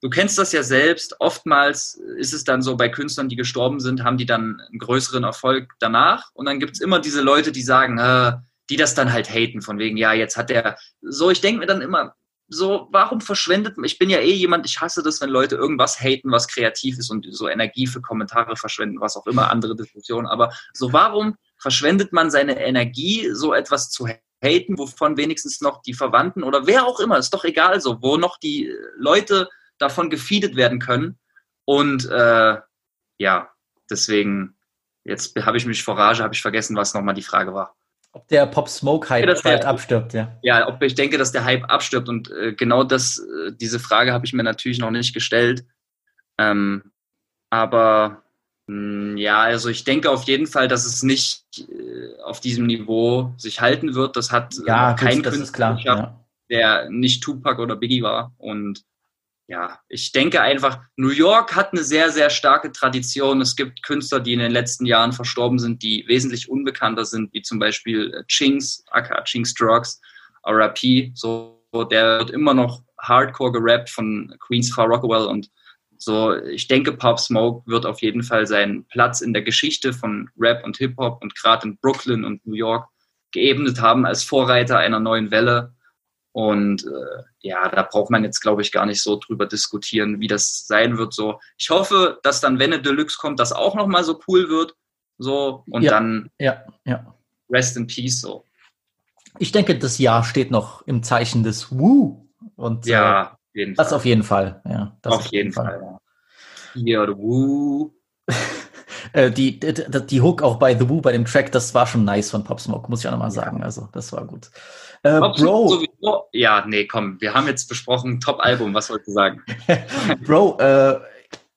du kennst das ja selbst, oftmals ist es dann so, bei Künstlern, die gestorben sind, haben die dann einen größeren Erfolg danach. Und dann gibt es immer diese Leute, die sagen, äh, die das dann halt haten, von wegen, ja, jetzt hat der, so, ich denke mir dann immer, so, warum verschwendet, ich bin ja eh jemand, ich hasse das, wenn Leute irgendwas haten, was kreativ ist und so Energie für Kommentare verschwenden, was auch immer, andere Diskussionen, aber so, warum verschwendet man seine Energie, so etwas zu haten, wovon wenigstens noch die Verwandten oder wer auch immer, ist doch egal so, wo noch die Leute davon gefeedet werden können und äh, ja, deswegen, jetzt habe ich mich vor Rage, habe ich vergessen, was nochmal die Frage war. Ob der Pop Smoke Hype das bald wär- abstirbt, ja. Ja, ob ich denke, dass der Hype abstirbt und äh, genau das, äh, diese Frage habe ich mir natürlich noch nicht gestellt. Ähm, aber mh, ja, also ich denke auf jeden Fall, dass es nicht äh, auf diesem Niveau sich halten wird. Das hat äh, Ja, kein. Künstler Ja. der nicht Tupac oder Biggie war. Und ja, ich denke einfach, New York hat eine sehr, sehr starke Tradition. Es gibt Künstler, die in den letzten Jahren verstorben sind, die wesentlich unbekannter sind, wie zum Beispiel äh, Chinks, aka Chinks Drugs, RAP. So, der wird immer noch hardcore gerappt von Queens Far Rockaway und so, ich denke, Pop Smoke wird auf jeden Fall seinen Platz in der Geschichte von Rap und Hip-Hop und gerade in Brooklyn und New York geebnet haben als Vorreiter einer neuen Welle. Und äh, ja, da braucht man jetzt, glaube ich, gar nicht so drüber diskutieren, wie das sein wird. So, ich hoffe, dass dann, wenn eine Deluxe kommt, das auch nochmal so cool wird. So, und Ja. dann ja, ja. Rest in Peace. So. Ich denke, das Jahr steht noch im Zeichen des Woo. Und äh, Ja, auf jeden das Fall. auf jeden Fall. Ja, das auf jeden Fall. ja. Hier, the Woo. Äh, die, die, die Hook auch bei The Woo, bei dem Track, das war schon nice von Pop Smoke, muss ich auch nochmal sagen. Also, das war gut. Äh, Bro, Sowieso, ja, nee, komm, wir haben jetzt besprochen, Top-Album, was wolltest du sagen? Bro, äh,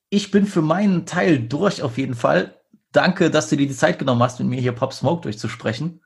ich bin für meinen Teil durch auf jeden Fall. Danke, dass du dir die Zeit genommen hast, mit mir hier Pop Smoke durchzusprechen.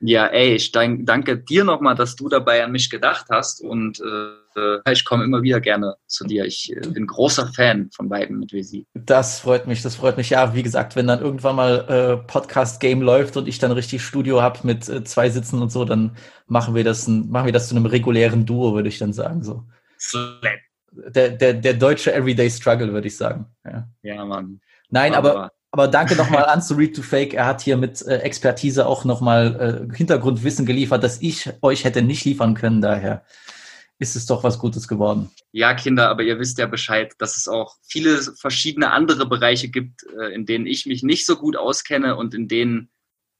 Ja, ey, ich dank, danke dir nochmal, dass du dabei an mich gedacht hast und äh, ich komme immer wieder gerne zu dir. Ich äh, bin großer Fan von beiden mit Visi. Das freut mich, das freut mich. Ja, wie gesagt, wenn dann irgendwann mal äh, Podcast-Game läuft und ich dann richtig Studio hab mit äh, zwei Sitzen und so, dann machen wir das, ein, machen wir das zu einem regulären Duo, würde ich dann sagen. So. Slap. Der, der, der deutsche Everyday Struggle, würde ich sagen. Ja. Ja, Mann. Nein, aber, aber danke nochmal an zu Read to Fake. Er hat hier mit äh, Expertise auch nochmal äh, Hintergrundwissen geliefert, das ich euch hätte nicht liefern können. Daher ist es doch was Gutes geworden. Ja, Kinder, aber ihr wisst ja Bescheid, dass es auch viele verschiedene andere Bereiche gibt, äh, in denen ich mich nicht so gut auskenne und in denen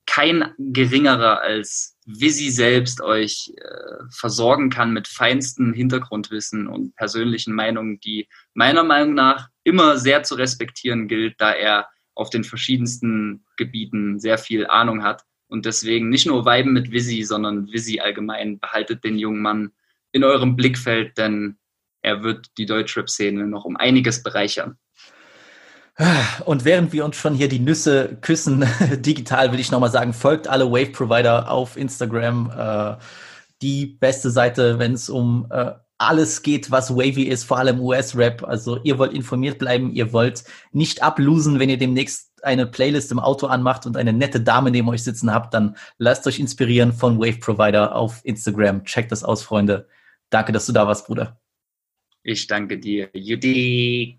kein geringerer als Visi selbst euch äh, versorgen kann mit feinstem Hintergrundwissen und persönlichen Meinungen, die meiner Meinung nach immer sehr zu respektieren gilt, da er auf den verschiedensten Gebieten sehr viel Ahnung hat. Und deswegen nicht nur Weiben mit Visi, sondern Visi allgemein. Behaltet den jungen Mann in eurem Blickfeld, denn er wird die Deutschrap-Szene noch um einiges bereichern. Und während wir uns schon hier die Nüsse küssen, digital will ich nochmal sagen, folgt alle Wave-Provider auf Instagram. Äh, die beste Seite, wenn es um äh, alles geht, was wavy ist, vor allem US-Rap. Also ihr wollt informiert bleiben, ihr wollt nicht ablosen, wenn ihr demnächst eine Playlist im Auto anmacht und eine nette Dame neben euch sitzen habt, dann lasst euch inspirieren von Wave Provider auf Instagram. Checkt das aus, Freunde. Danke, dass du da warst, Bruder. Ich danke dir, Judy.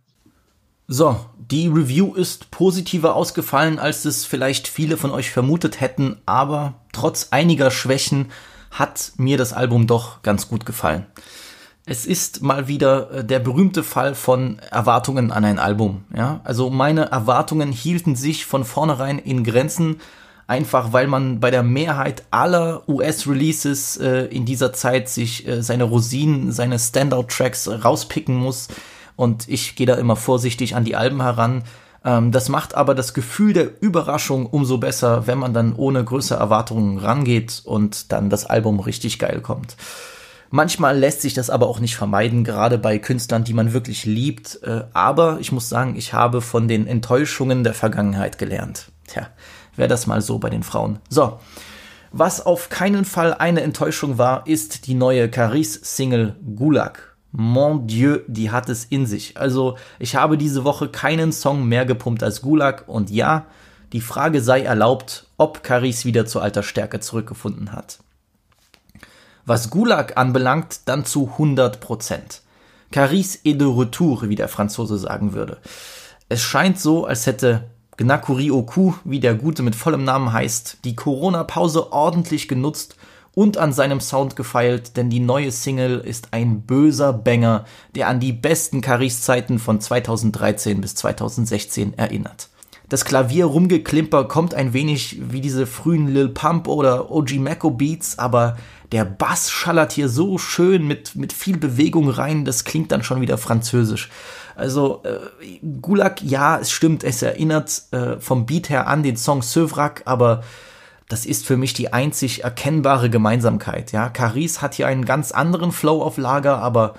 So, die Review ist positiver ausgefallen, als es vielleicht viele von euch vermutet hätten, aber trotz einiger Schwächen hat mir das Album doch ganz gut gefallen. Es ist mal wieder äh, der berühmte Fall von Erwartungen an ein Album. Ja, also meine Erwartungen hielten sich von vornherein in Grenzen, einfach weil man bei der Mehrheit aller US-Releases äh, in dieser Zeit sich äh, seine Rosinen, seine Standout-Tracks rauspicken muss. Und ich gehe da immer vorsichtig an die Alben heran. Ähm, das macht aber das Gefühl der Überraschung umso besser, wenn man dann ohne größere Erwartungen rangeht und dann das Album richtig geil kommt. Manchmal lässt sich das aber auch nicht vermeiden, gerade bei Künstlern, die man wirklich liebt. Äh, Aber ich muss sagen, ich habe von den Enttäuschungen der Vergangenheit gelernt. Tja, wäre das mal so bei den Frauen. So, was auf keinen Fall eine Enttäuschung war, ist die neue Caris-Single Gulag. Mon Dieu, die hat es in sich. Also, ich habe diese Woche keinen Song mehr gepumpt als Gulag und ja, die Frage sei erlaubt, ob Caris wieder zu alter Stärke zurückgefunden hat. Was Gulag anbelangt, dann zu 100 Prozent. Caris est de retour, wie der Franzose sagen würde. Es scheint so, als hätte Gnakuri Oku, wie der Gute mit vollem Namen heißt, die Corona-Pause ordentlich genutzt und an seinem Sound gefeilt, denn die neue Single ist ein böser Banger, der an die besten Caris-Zeiten von 2013 bis 2016 erinnert. Das Klavier-Rumgeklimper kommt ein wenig wie diese frühen Lil Pump oder OG Mako Beats, aber der Bass schallert hier so schön mit, mit viel Bewegung rein, das klingt dann schon wieder französisch. Also äh, Gulag, ja, es stimmt, es erinnert äh, vom Beat her an den Song Sövrak, aber das ist für mich die einzig erkennbare Gemeinsamkeit. Ja, Caris hat hier einen ganz anderen Flow auf Lager, aber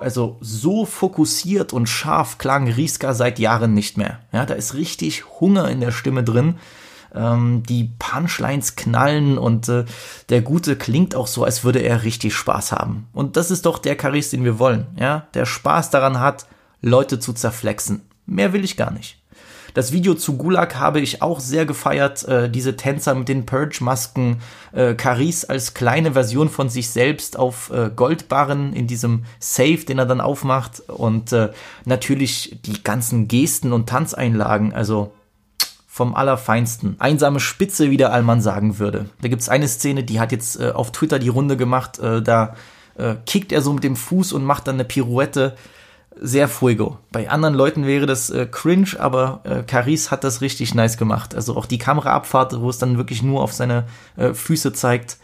also so fokussiert und scharf klang Rieska seit Jahren nicht mehr. Ja, da ist richtig Hunger in der Stimme drin. Ähm, die Punchlines knallen und äh, der Gute klingt auch so, als würde er richtig Spaß haben. Und das ist doch der Caris, den wir wollen. Ja, der Spaß daran hat, Leute zu zerflexen. Mehr will ich gar nicht. Das Video zu Gulag habe ich auch sehr gefeiert. Äh, diese Tänzer mit den Purge-Masken. Äh, Caris als kleine Version von sich selbst auf äh, Goldbarren in diesem Safe, den er dann aufmacht. Und äh, natürlich die ganzen Gesten und Tanzeinlagen. Also vom Allerfeinsten. Einsame Spitze, wie der Allmann sagen würde. Da gibt's eine Szene, die hat jetzt äh, auf Twitter die Runde gemacht. Äh, da äh, kickt er so mit dem Fuß und macht dann eine Pirouette sehr fuego. Bei anderen Leuten wäre das äh, cringe, aber äh, Caris hat das richtig nice gemacht. Also auch die Kameraabfahrt, wo es dann wirklich nur auf seine äh, Füße zeigt.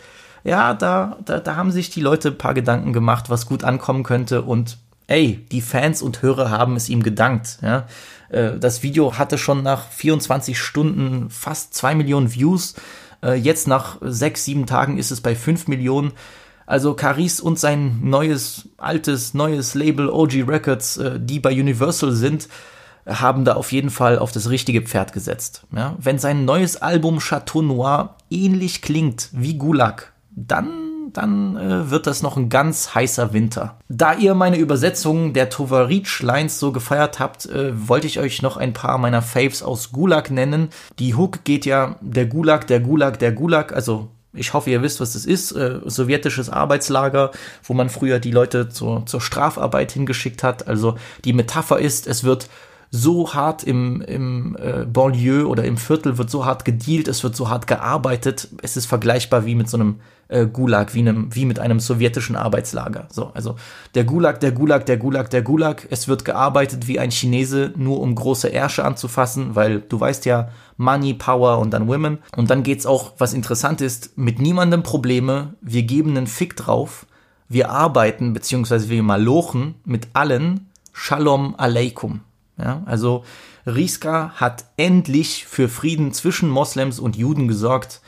Ja, da, da, da haben sich die Leute ein paar Gedanken gemacht, was gut ankommen könnte und ey, die Fans und Hörer haben es ihm gedankt. Ja? Äh, das Video hatte schon nach 24 Stunden fast zwei Millionen Views. Äh, jetzt nach sechs, sieben Tagen ist es bei fünf Millionen. Also Caris und sein neues, altes, neues Label OG Records, äh, die bei Universal sind, haben da auf jeden Fall auf das richtige Pferd gesetzt. Ja? Wenn sein neues Album Chateau Noir ähnlich klingt wie Gulag, dann dann äh, wird das noch ein ganz heißer Winter. Da ihr meine Übersetzung der Tovarich-Lines so gefeiert habt, äh, wollte ich euch noch ein paar meiner Faves aus Gulag nennen. Die Hook geht ja der Gulag, der Gulag, der Gulag, also ich hoffe, ihr wisst, was das ist. Äh, sowjetisches Arbeitslager, wo man früher die Leute zur, zur Strafarbeit hingeschickt hat. Also die Metapher ist, es wird so hart im, im äh, Banlieue oder im Viertel wird so hart gedealt, es wird so hart gearbeitet. Es ist vergleichbar wie mit so einem äh, Gulag, wie, einem, wie mit einem sowjetischen Arbeitslager. So, also der Gulag, der Gulag, der Gulag, der Gulag. Es wird gearbeitet wie ein Chinese, nur um große Ärsche anzufassen, weil du weißt ja, Money, Power und dann Women. Und dann geht's auch, was interessant ist, mit niemandem Probleme. Wir geben einen Fick drauf. Wir arbeiten, beziehungsweise wir malochen mit allen. Shalom Aleikum. Ja, also Riska hat endlich für Frieden zwischen Moslems und Juden gesorgt.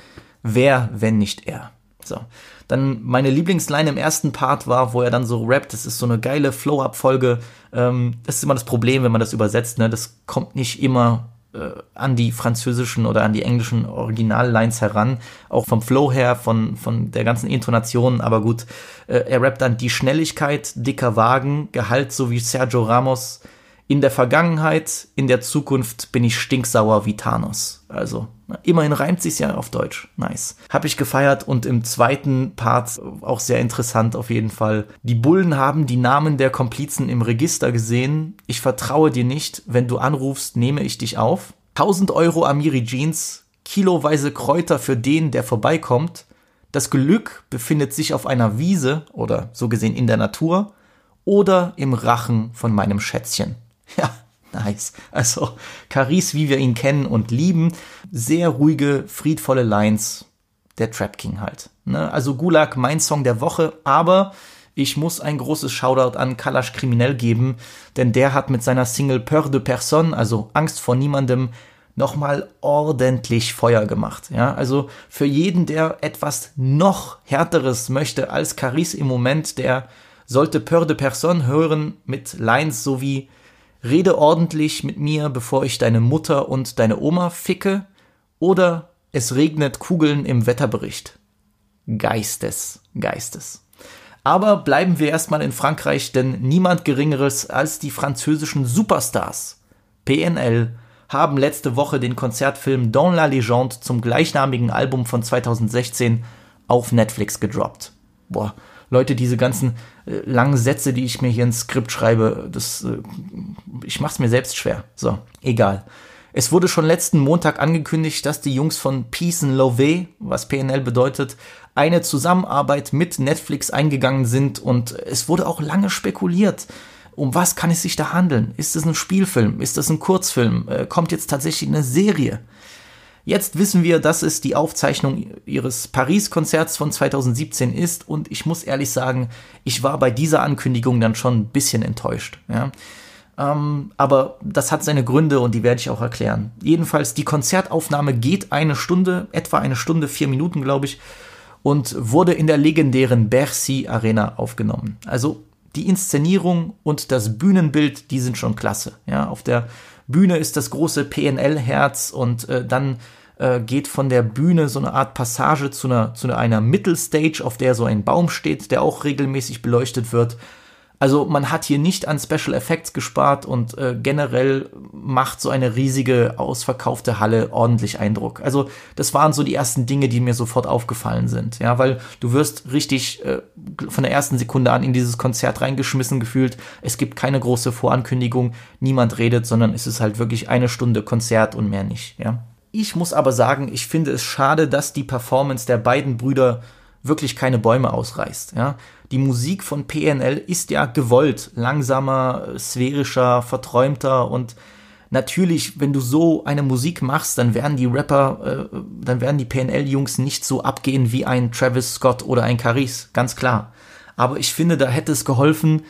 Wer, wenn nicht er? So. Dann meine Lieblingsline im ersten Part war, wo er dann so rappt, das ist so eine geile Flow-Up-Folge. Ähm, das ist immer das Problem, wenn man das übersetzt, ne? Das kommt nicht immer äh, an die französischen oder an die englischen Original-Lines heran. Auch vom Flow her, von, von der ganzen Intonation. Aber gut, äh, er rappt dann die Schnelligkeit, dicker Wagen, Gehalt so wie Sergio Ramos. In der Vergangenheit, in der Zukunft bin ich stinksauer wie Thanos. Also Immerhin reimt sich's ja auf Deutsch. Nice. Hab ich gefeiert und im zweiten Part auch sehr interessant auf jeden Fall. Die Bullen haben die Namen der Komplizen im Register gesehen. Ich vertraue dir nicht. Wenn du anrufst, nehme ich dich auf. 1000 Euro Amiri Jeans. Kiloweise Kräuter für den, der vorbeikommt. Das Glück befindet sich auf einer Wiese oder so gesehen in der Natur oder im Rachen von meinem Schätzchen. Ja, Nice. Also Caris, wie wir ihn kennen und lieben, sehr ruhige, friedvolle Lines. Der Trap King halt. Ne? Also Gulag, mein Song der Woche, aber ich muss ein großes Shoutout an Kalash Kriminell geben, denn der hat mit seiner Single Peur de Personne, also Angst vor niemandem, nochmal ordentlich Feuer gemacht. Ja, also für jeden, der etwas noch härteres möchte als Caris im Moment, der sollte Peur de Personne hören mit Lines so wie rede ordentlich mit mir, bevor ich deine Mutter und deine Oma ficke, oder es regnet Kugeln im Wetterbericht. Geistes, Geistes. Aber bleiben wir erstmal in Frankreich, denn niemand Geringeres als die französischen Superstars PNL haben letzte Woche den Konzertfilm Dans la Légende zum gleichnamigen Album von 2016 auf Netflix gedroppt. Boah, Leute, diese ganzen langen Sätze, die ich mir hier ins Skript schreibe, das, äh, ich mach's mir selbst schwer. So, egal. Es wurde schon letzten Montag angekündigt, dass die Jungs von Peace and Love, was PNL bedeutet, eine Zusammenarbeit mit Netflix eingegangen sind und es wurde auch lange spekuliert. Um was kann es sich da handeln? Ist es ein Spielfilm? Ist es ein Kurzfilm? Äh, kommt jetzt tatsächlich eine Serie? Jetzt wissen wir, dass es die Aufzeichnung ihres Paris-Konzerts von 2017 ist und ich muss ehrlich sagen, ich war bei dieser Ankündigung dann schon ein bisschen enttäuscht. Ja. Ähm, aber das hat seine Gründe und die werde ich auch erklären. Jedenfalls, die Konzertaufnahme geht eine Stunde, etwa eine Stunde, vier Minuten, glaube ich, und wurde in der legendären Bercy Arena aufgenommen. Also die Inszenierung und das Bühnenbild, die sind schon klasse. Ja, auf der Bühne ist das große PNL-Herz und äh, dann äh, geht von der Bühne so eine Art Passage zu einer, zu einer Mittelstage, auf der so ein Baum steht, der auch regelmäßig beleuchtet wird. Also man hat hier nicht an Special Effects gespart und äh, generell macht so eine riesige ausverkaufte Halle ordentlich Eindruck. Also das waren so die ersten Dinge, die mir sofort aufgefallen sind. Ja, weil du wirst richtig äh, von der ersten Sekunde an in dieses Konzert reingeschmissen gefühlt. Es gibt keine große Vorankündigung, niemand redet, sondern es ist halt wirklich eine Stunde Konzert und mehr nicht. Ja. Ich muss aber sagen, ich finde es schade, dass die Performance der beiden Brüder wirklich keine Bäume ausreißt. Ja? Die Musik von PNL ist ja gewollt, langsamer, sphärischer, verträumter und natürlich, wenn du so eine Musik machst, dann werden die Rapper, äh, dann werden die PNL-Jungs nicht so abgehen wie ein Travis Scott oder ein Caris, ganz klar. Aber ich finde, da hätte es geholfen,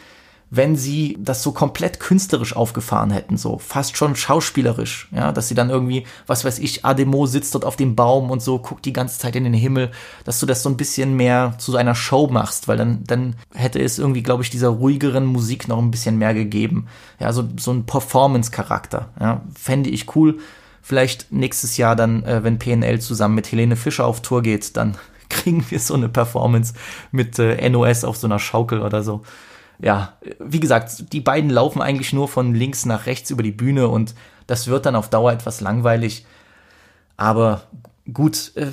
wenn sie das so komplett künstlerisch aufgefahren hätten, so fast schon schauspielerisch, ja, dass sie dann irgendwie, was weiß ich, Ademo sitzt dort auf dem Baum und so guckt die ganze Zeit in den Himmel, dass du das so ein bisschen mehr zu einer Show machst, weil dann dann hätte es irgendwie, glaube ich, dieser ruhigeren Musik noch ein bisschen mehr gegeben, ja, so so ein Performance Charakter, ja, fände ich cool. Vielleicht nächstes Jahr dann, äh, wenn PNL zusammen mit Helene Fischer auf Tour geht, dann kriegen wir so eine Performance mit äh, NOS auf so einer Schaukel oder so ja, wie gesagt, die beiden laufen eigentlich nur von links nach rechts über die Bühne und das wird dann auf Dauer etwas langweilig. Aber gut, äh,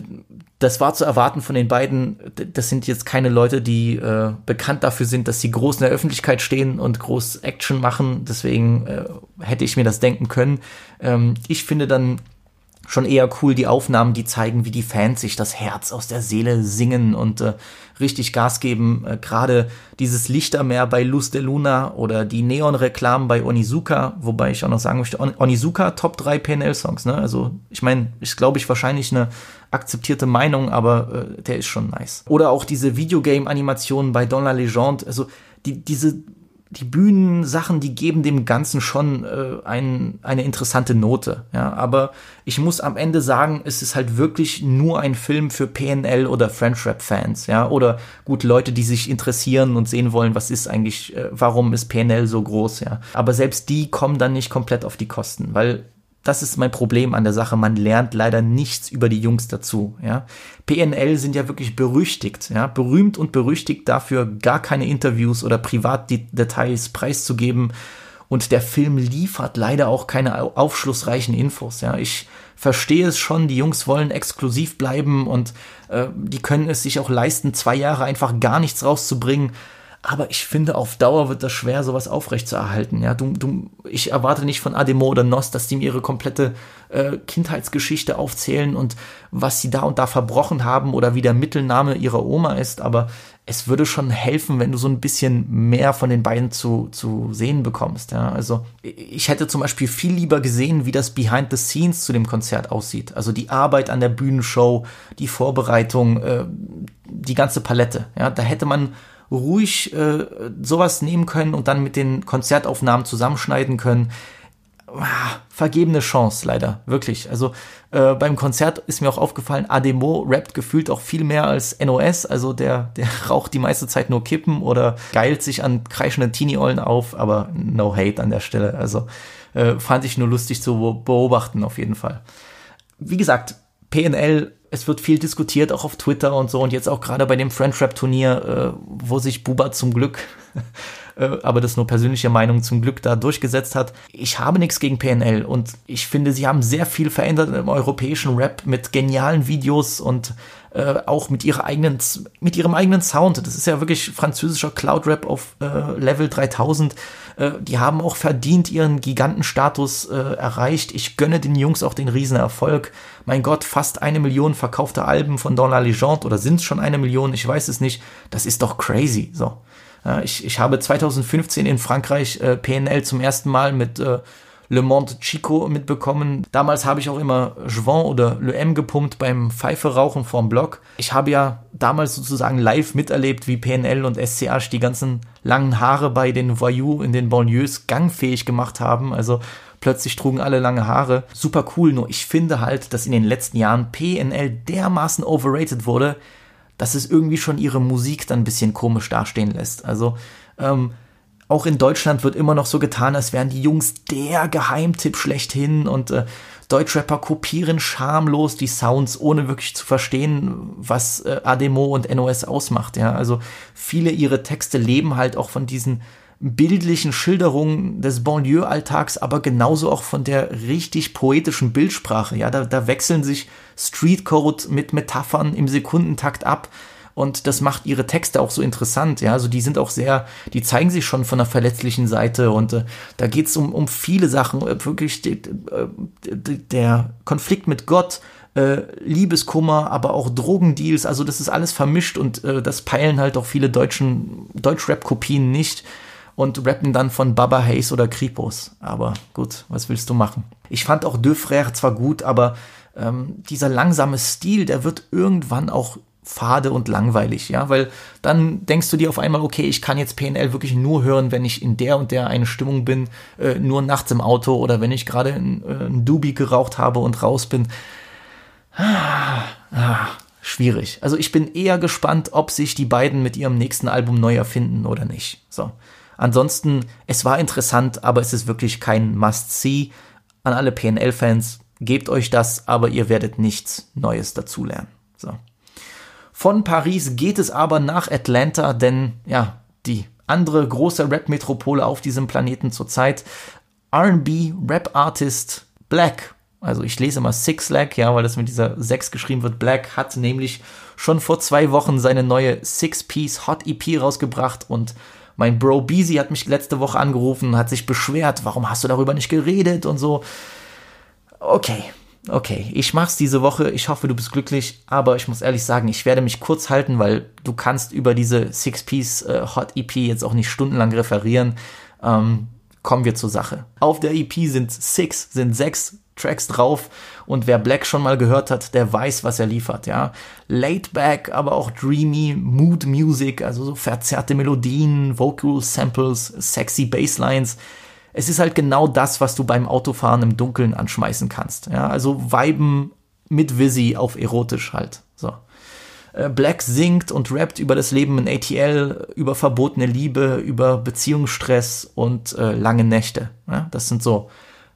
das war zu erwarten von den beiden. Das sind jetzt keine Leute, die äh, bekannt dafür sind, dass sie groß in der Öffentlichkeit stehen und groß Action machen. Deswegen äh, hätte ich mir das denken können. Ähm, ich finde dann schon eher cool die Aufnahmen, die zeigen, wie die Fans sich das Herz aus der Seele singen und äh, richtig Gas geben. Äh, Gerade dieses Lichtermeer bei Luz de Luna oder die Neon-Reklamen bei Onizuka, wobei ich auch noch sagen möchte, On Onizuka Top 3 PNL-Songs, ne? Also ich meine, ist glaube ich wahrscheinlich eine akzeptierte Meinung, aber äh, der ist schon nice. Oder auch diese Videogame-Animationen bei Don La Legende, also die, diese die Bühnensachen, die geben dem Ganzen schon äh, ein, eine interessante Note. Ja, aber ich muss am Ende sagen, es ist halt wirklich nur ein Film für PNL oder French Rap Fans. Ja, oder gut Leute, die sich interessieren und sehen wollen, was ist eigentlich, äh, warum ist PNL so groß. Ja, aber selbst die kommen dann nicht komplett auf die Kosten, weil das ist mein Problem an der Sache. Man lernt leider nichts über die Jungs dazu. Ja? PNL sind ja wirklich berüchtigt, ja? berühmt und berüchtigt dafür, gar keine Interviews oder Privatdetails preiszugeben. Und der Film liefert leider auch keine aufschlussreichen Infos. Ja? Ich verstehe es schon, die Jungs wollen exklusiv bleiben und äh, die können es sich auch leisten, zwei Jahre einfach gar nichts rauszubringen. Aber ich finde, auf Dauer wird das schwer, sowas aufrechtzuerhalten. Ja, du, du, ich erwarte nicht von Ademo oder Nos, dass die mir ihre komplette äh, Kindheitsgeschichte aufzählen und was sie da und da verbrochen haben oder wie der Mittelname ihrer Oma ist. Aber es würde schon helfen, wenn du so ein bisschen mehr von den beiden zu, zu sehen bekommst. Ja, also ich hätte zum Beispiel viel lieber gesehen, wie das Behind the Scenes zu dem Konzert aussieht. Also die Arbeit an der Bühnenshow, die Vorbereitung, äh, die ganze Palette. Ja, da hätte man ruhig äh, sowas nehmen können und dann mit den Konzertaufnahmen zusammenschneiden können. Ah, vergebene Chance, leider, wirklich. Also äh, beim Konzert ist mir auch aufgefallen, Ademo rappt gefühlt auch viel mehr als NOS. Also der, der raucht die meiste Zeit nur Kippen oder geilt sich an kreischenden Teenie-Ollen auf, aber no hate an der Stelle. Also äh, fand ich nur lustig zu beobachten, auf jeden Fall. Wie gesagt, PNL es wird viel diskutiert, auch auf Twitter und so und jetzt auch gerade bei dem French Rap Turnier, äh, wo sich Buba zum Glück, äh, aber das nur persönliche Meinung zum Glück da durchgesetzt hat. Ich habe nichts gegen PNL und ich finde, sie haben sehr viel verändert im europäischen Rap mit genialen Videos und äh, auch mit ihrer eigenen, mit ihrem eigenen Sound. Das ist ja wirklich französischer Cloud Rap auf äh, Level 3000 Äh, die haben auch verdient ihren Gigantenstatus äh, erreicht. Ich gönne den Jungs auch den Riesenerfolg. Mein Gott, fast eine Million verkaufte Alben von Dans la Legende oder sind es schon eine Million? Ich weiß es nicht. Das ist doch crazy. So. Ja, ich, ich habe 2015 in Frankreich äh, PNL zum ersten Mal mit äh, Le Monde Chico mitbekommen. Damals habe ich auch immer Jouvent oder Le M gepumpt beim Pfeife rauchen vorm Block. Ich habe ja damals sozusagen live miterlebt, wie PNL und SCH die ganzen langen Haare bei den Voyous in den Banlieues gangfähig gemacht haben. Also plötzlich trugen alle lange Haare. Super cool, nur ich finde halt, dass in den letzten Jahren PNL dermaßen overrated wurde, dass es irgendwie schon ihre Musik dann ein bisschen komisch dastehen lässt. Also, ähm, auch in Deutschland wird immer noch so getan, als wären die Jungs der Geheimtipp schlechthin und äh, Deutschrapper kopieren schamlos die Sounds, ohne wirklich zu verstehen, was äh, Ademo und NOS ausmacht. Ja, also viele ihre Texte leben halt auch von diesen bildlichen Schilderungen des Banlieue-Alltags, aber genauso auch von der richtig poetischen Bildsprache. Ja, da, da wechseln sich Streetcode mit Metaphern im Sekundentakt ab und das macht ihre Texte auch so interessant. Ja, also die sind auch sehr, die zeigen sich schon von der verletzlichen Seite und äh, da geht es um, um viele Sachen. Äh, wirklich äh, der Konflikt mit Gott, äh, Liebeskummer, aber auch Drogendeals. Also das ist alles vermischt und äh, das peilen halt auch viele deutschen Deutschrap-Kopien nicht und rappen dann von Baba Hayes oder Kripos. Aber gut, was willst du machen? Ich fand auch De Frère zwar gut, aber ähm, dieser langsame Stil, der wird irgendwann auch fade und langweilig, ja, weil dann denkst du dir auf einmal, okay, ich kann jetzt PNL wirklich nur hören, wenn ich in der und der eine Stimmung bin, äh, nur nachts im Auto oder wenn ich gerade ein, äh, ein Doobie geraucht habe und raus bin. Ah, ah, schwierig. Also ich bin eher gespannt, ob sich die beiden mit ihrem nächsten Album neu erfinden oder nicht. So. Ansonsten, es war interessant, aber es ist wirklich kein Must-See. An alle PNL-Fans, gebt euch das, aber ihr werdet nichts Neues dazulernen. So. Von Paris geht es aber nach Atlanta, denn ja, die andere große Rap-Metropole auf diesem Planeten zurzeit. RB Rap Artist Black, also ich lese mal Six Lag, ja, weil das mit dieser 6 geschrieben wird. Black hat nämlich schon vor zwei Wochen seine neue Six-Piece Hot EP rausgebracht und mein Bro Beezy hat mich letzte Woche angerufen, hat sich beschwert, warum hast du darüber nicht geredet und so. Okay, okay, ich mach's diese Woche, ich hoffe, du bist glücklich, aber ich muss ehrlich sagen, ich werde mich kurz halten, weil du kannst über diese Six-Piece äh, Hot EP jetzt auch nicht stundenlang referieren. Ähm, kommen wir zur Sache. Auf der EP sind six, sind sechs Tracks drauf und wer Black schon mal gehört hat, der weiß, was er liefert, ja. Laid back, aber auch dreamy, Mood Music, also so verzerrte Melodien, Vocal Samples, sexy Basslines es ist halt genau das, was du beim Autofahren im Dunkeln anschmeißen kannst. Ja, also Weiben mit Visi auf erotisch halt. So. Äh, Black singt und rappt über das Leben in ATL, über verbotene Liebe, über Beziehungsstress und äh, lange Nächte. Ja, das sind so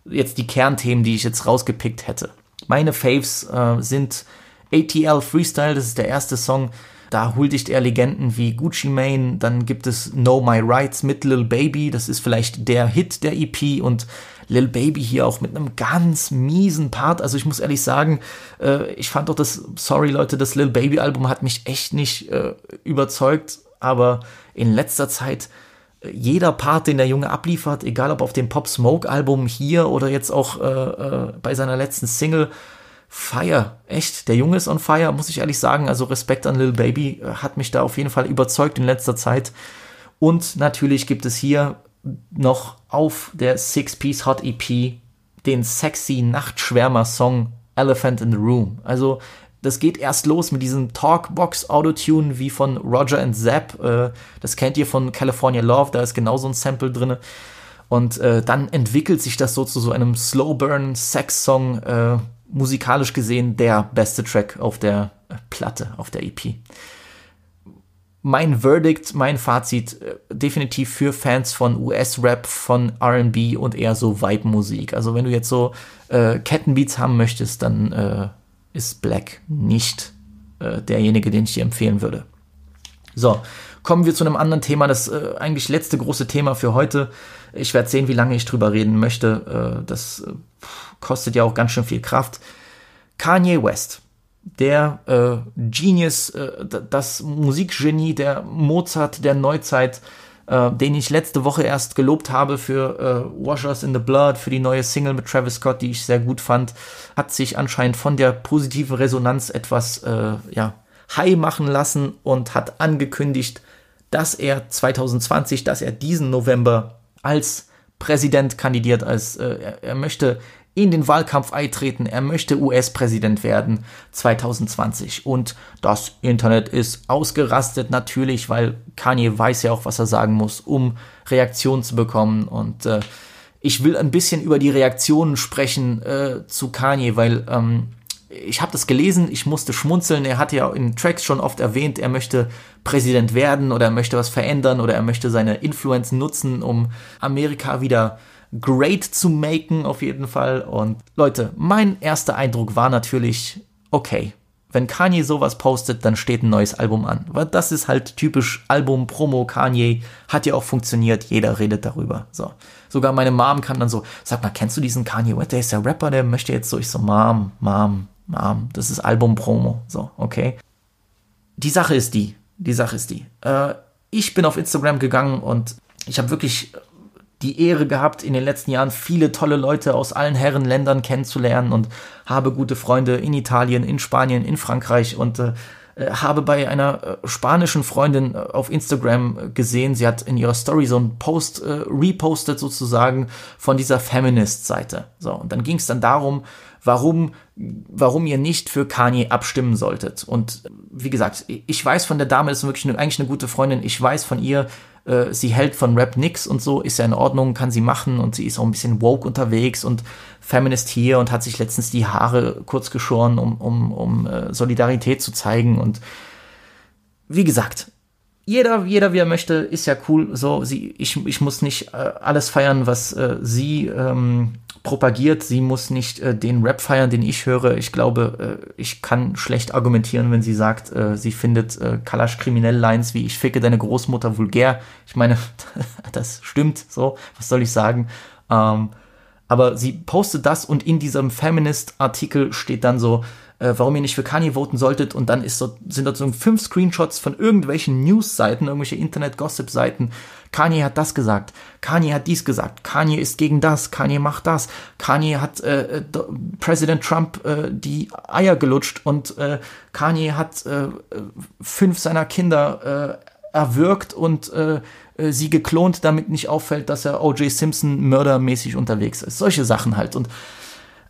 jetzt die Kernthemen, die ich jetzt rausgepickt hätte. Meine Faves äh, sind ATL Freestyle, das ist der erste Song, da huldigt er Legenden wie Gucci Mane, dann gibt es Know My Rights mit Lil Baby, das ist vielleicht der Hit der EP und Lil Baby hier auch mit einem ganz miesen Part. Also ich muss ehrlich sagen, äh, ich fand doch das, sorry Leute, das Lil Baby Album hat mich echt nicht äh, überzeugt, aber in letzter Zeit äh, jeder Part, den der Junge abliefert, egal ob auf dem Pop Smoke Album hier oder jetzt auch äh, äh, bei seiner letzten Single, Fire, echt, der Junge ist on fire, muss ich ehrlich sagen. Also Respekt an Lil Baby, äh, hat mich da auf jeden Fall überzeugt in letzter Zeit. Und natürlich gibt es hier noch auf der Six-Piece Hot EP den sexy Nachtschwärmer-Song Elephant in the Room. Also das geht erst los mit diesem Talkbox Autotune wie von Roger and Zapp. Äh, das kennt ihr von California Love, da ist genau so ein Sample drin. Und äh, dann entwickelt sich das so zu so einem Slow Burn Sex Song, äh, musikalisch gesehen der beste Track auf der Platte, auf der EP. Mein Verdict, mein Fazit, äh, definitiv für Fans von US-Rap, von RB und eher so Vibe-Musik. Also wenn du jetzt so äh, Kettenbeats haben möchtest, dann äh, ist Black nicht äh, derjenige, den ich dir empfehlen würde. So, kommen wir zu einem anderen Thema, das äh, eigentlich letzte große Thema für heute. Ich werde sehen, wie lange ich drüber reden möchte. Äh, das äh, kostet ja auch ganz schön viel Kraft. Kanye West, der äh, Genius, äh, das Musikgenie, der Mozart der Neuzeit, äh, den ich letzte Woche erst gelobt habe für Washers in the Blood, für die neue Single mit Travis Scott, die ich sehr gut fand, hat sich anscheinend von der positiven Resonanz etwas ja, high machen lassen und hat angekündigt, dass er 2020, dass er diesen November als Präsident kandidiert, als äh, er, möchte in den Wahlkampf eintreten. Er möchte US-Präsident werden 2020. Und das Internet ist ausgerastet natürlich, weil Kanye weiß ja auch, was er sagen muss, um Reaktionen zu bekommen. Und äh, ich will ein bisschen über die Reaktionen sprechen äh, zu Kanye, weil ähm, ich habe das gelesen, ich musste schmunzeln. Er hat ja in Tracks schon oft erwähnt, er möchte Präsident werden oder er möchte was verändern oder er möchte seine Influence nutzen, um Amerika wieder great zu maken, auf jeden Fall. Und Leute, mein erster Eindruck war natürlich, okay, wenn Kanye sowas postet, dann steht ein neues Album an. Weil das ist halt typisch Album, Promo, Kanye, hat ja auch funktioniert, jeder redet darüber. So. Sogar meine Mom kam dann so, sag mal, kennst du diesen Kanye West? Der ist der Rapper, der möchte jetzt so, ich so, Mom, Mom, Mom, das ist Album, Promo. So, okay. Die Sache ist die, die Sache ist die. Äh, ich bin auf Instagram gegangen und ich habe wirklich die Ehre gehabt, in den letzten Jahren viele tolle Leute aus allen Herrenländern kennenzulernen und habe gute Freunde in Italien, in Spanien, in Frankreich und äh, äh habe bei einer äh, spanischen Freundin äh, auf Instagram gesehen, sie hat in ihrer Story so einen Post äh, repostet sozusagen von dieser Feminist-Seite. So, und dann ging es dann darum, warum, warum ihr nicht für Kanye abstimmen solltet. Und wie gesagt, ich weiß von der Dame, ist wirklich eine, eigentlich eine gute Freundin, ich weiß von ihr, äh, sie hält von Rap nix und so, ist ja in Ordnung, kann sie machen und sie ist auch ein bisschen woke unterwegs und Feminist hier und hat sich letztens die Haare kurz geschoren, um, um, um äh, Solidarität zu zeigen und wie gesagt, jeder, jeder wie er möchte, ist ja cool. So, sie, ich, ich muss nicht äh, alles feiern, was sie ähm, propagiert. Sie muss nicht äh, den Rap feiern, den ich höre. Ich glaube, äh, ich kann schlecht argumentieren, wenn sie sagt, äh, sie findet äh, Kalash kriminell Lines wie ich ficke deine Großmutter vulgär. Ich meine, das stimmt so. Was soll ich sagen? Ähm, aber sie postet das und in diesem Feminist-Artikel steht dann so, äh, warum ihr nicht für Kanye voten solltet. Und dann ist so, sind dort so fünf Screenshots von irgendwelchen News-Seiten, irgendwelche Internet-Gossip-Seiten. Kanye hat das gesagt, Kanye hat dies gesagt, Kanye ist gegen das, Kanye macht das, Kanye hat äh, äh Präsident Trump äh, die Eier gelutscht und äh, Kanye hat äh, fünf seiner Kinder äh, erwürgt und äh, äh sie geklont, damit nicht auffällt, dass er O.J. Simpson mördermäßig unterwegs ist. Solche Sachen halt. Und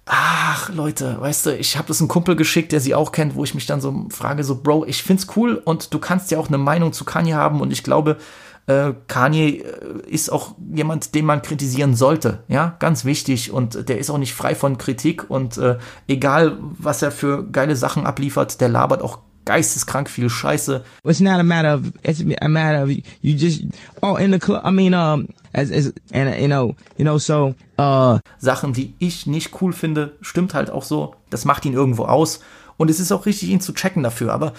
ach Leute, weißt du, ich habe das einem Kumpel geschickt, der sie auch kennt, wo ich mich dann so frage, so Bro, ich find's cool und du kannst ja auch eine Meinung zu Kanye haben und ich glaube, äh, Kanye äh, ist auch jemand, den man kritisieren sollte, ja, ganz wichtig und der ist auch nicht frei von Kritik und äh, egal, was er für geile Sachen abliefert, der labert auch geisteskrank viel Scheiße. It's not a matter of it's a matter of you just oh in the club. I mean um as as and you know you know so uh Sachen, die ich nicht cool finde, stimmt halt auch so. Das macht ihn irgendwo aus und es ist auch richtig, ihn zu checken dafür. Aber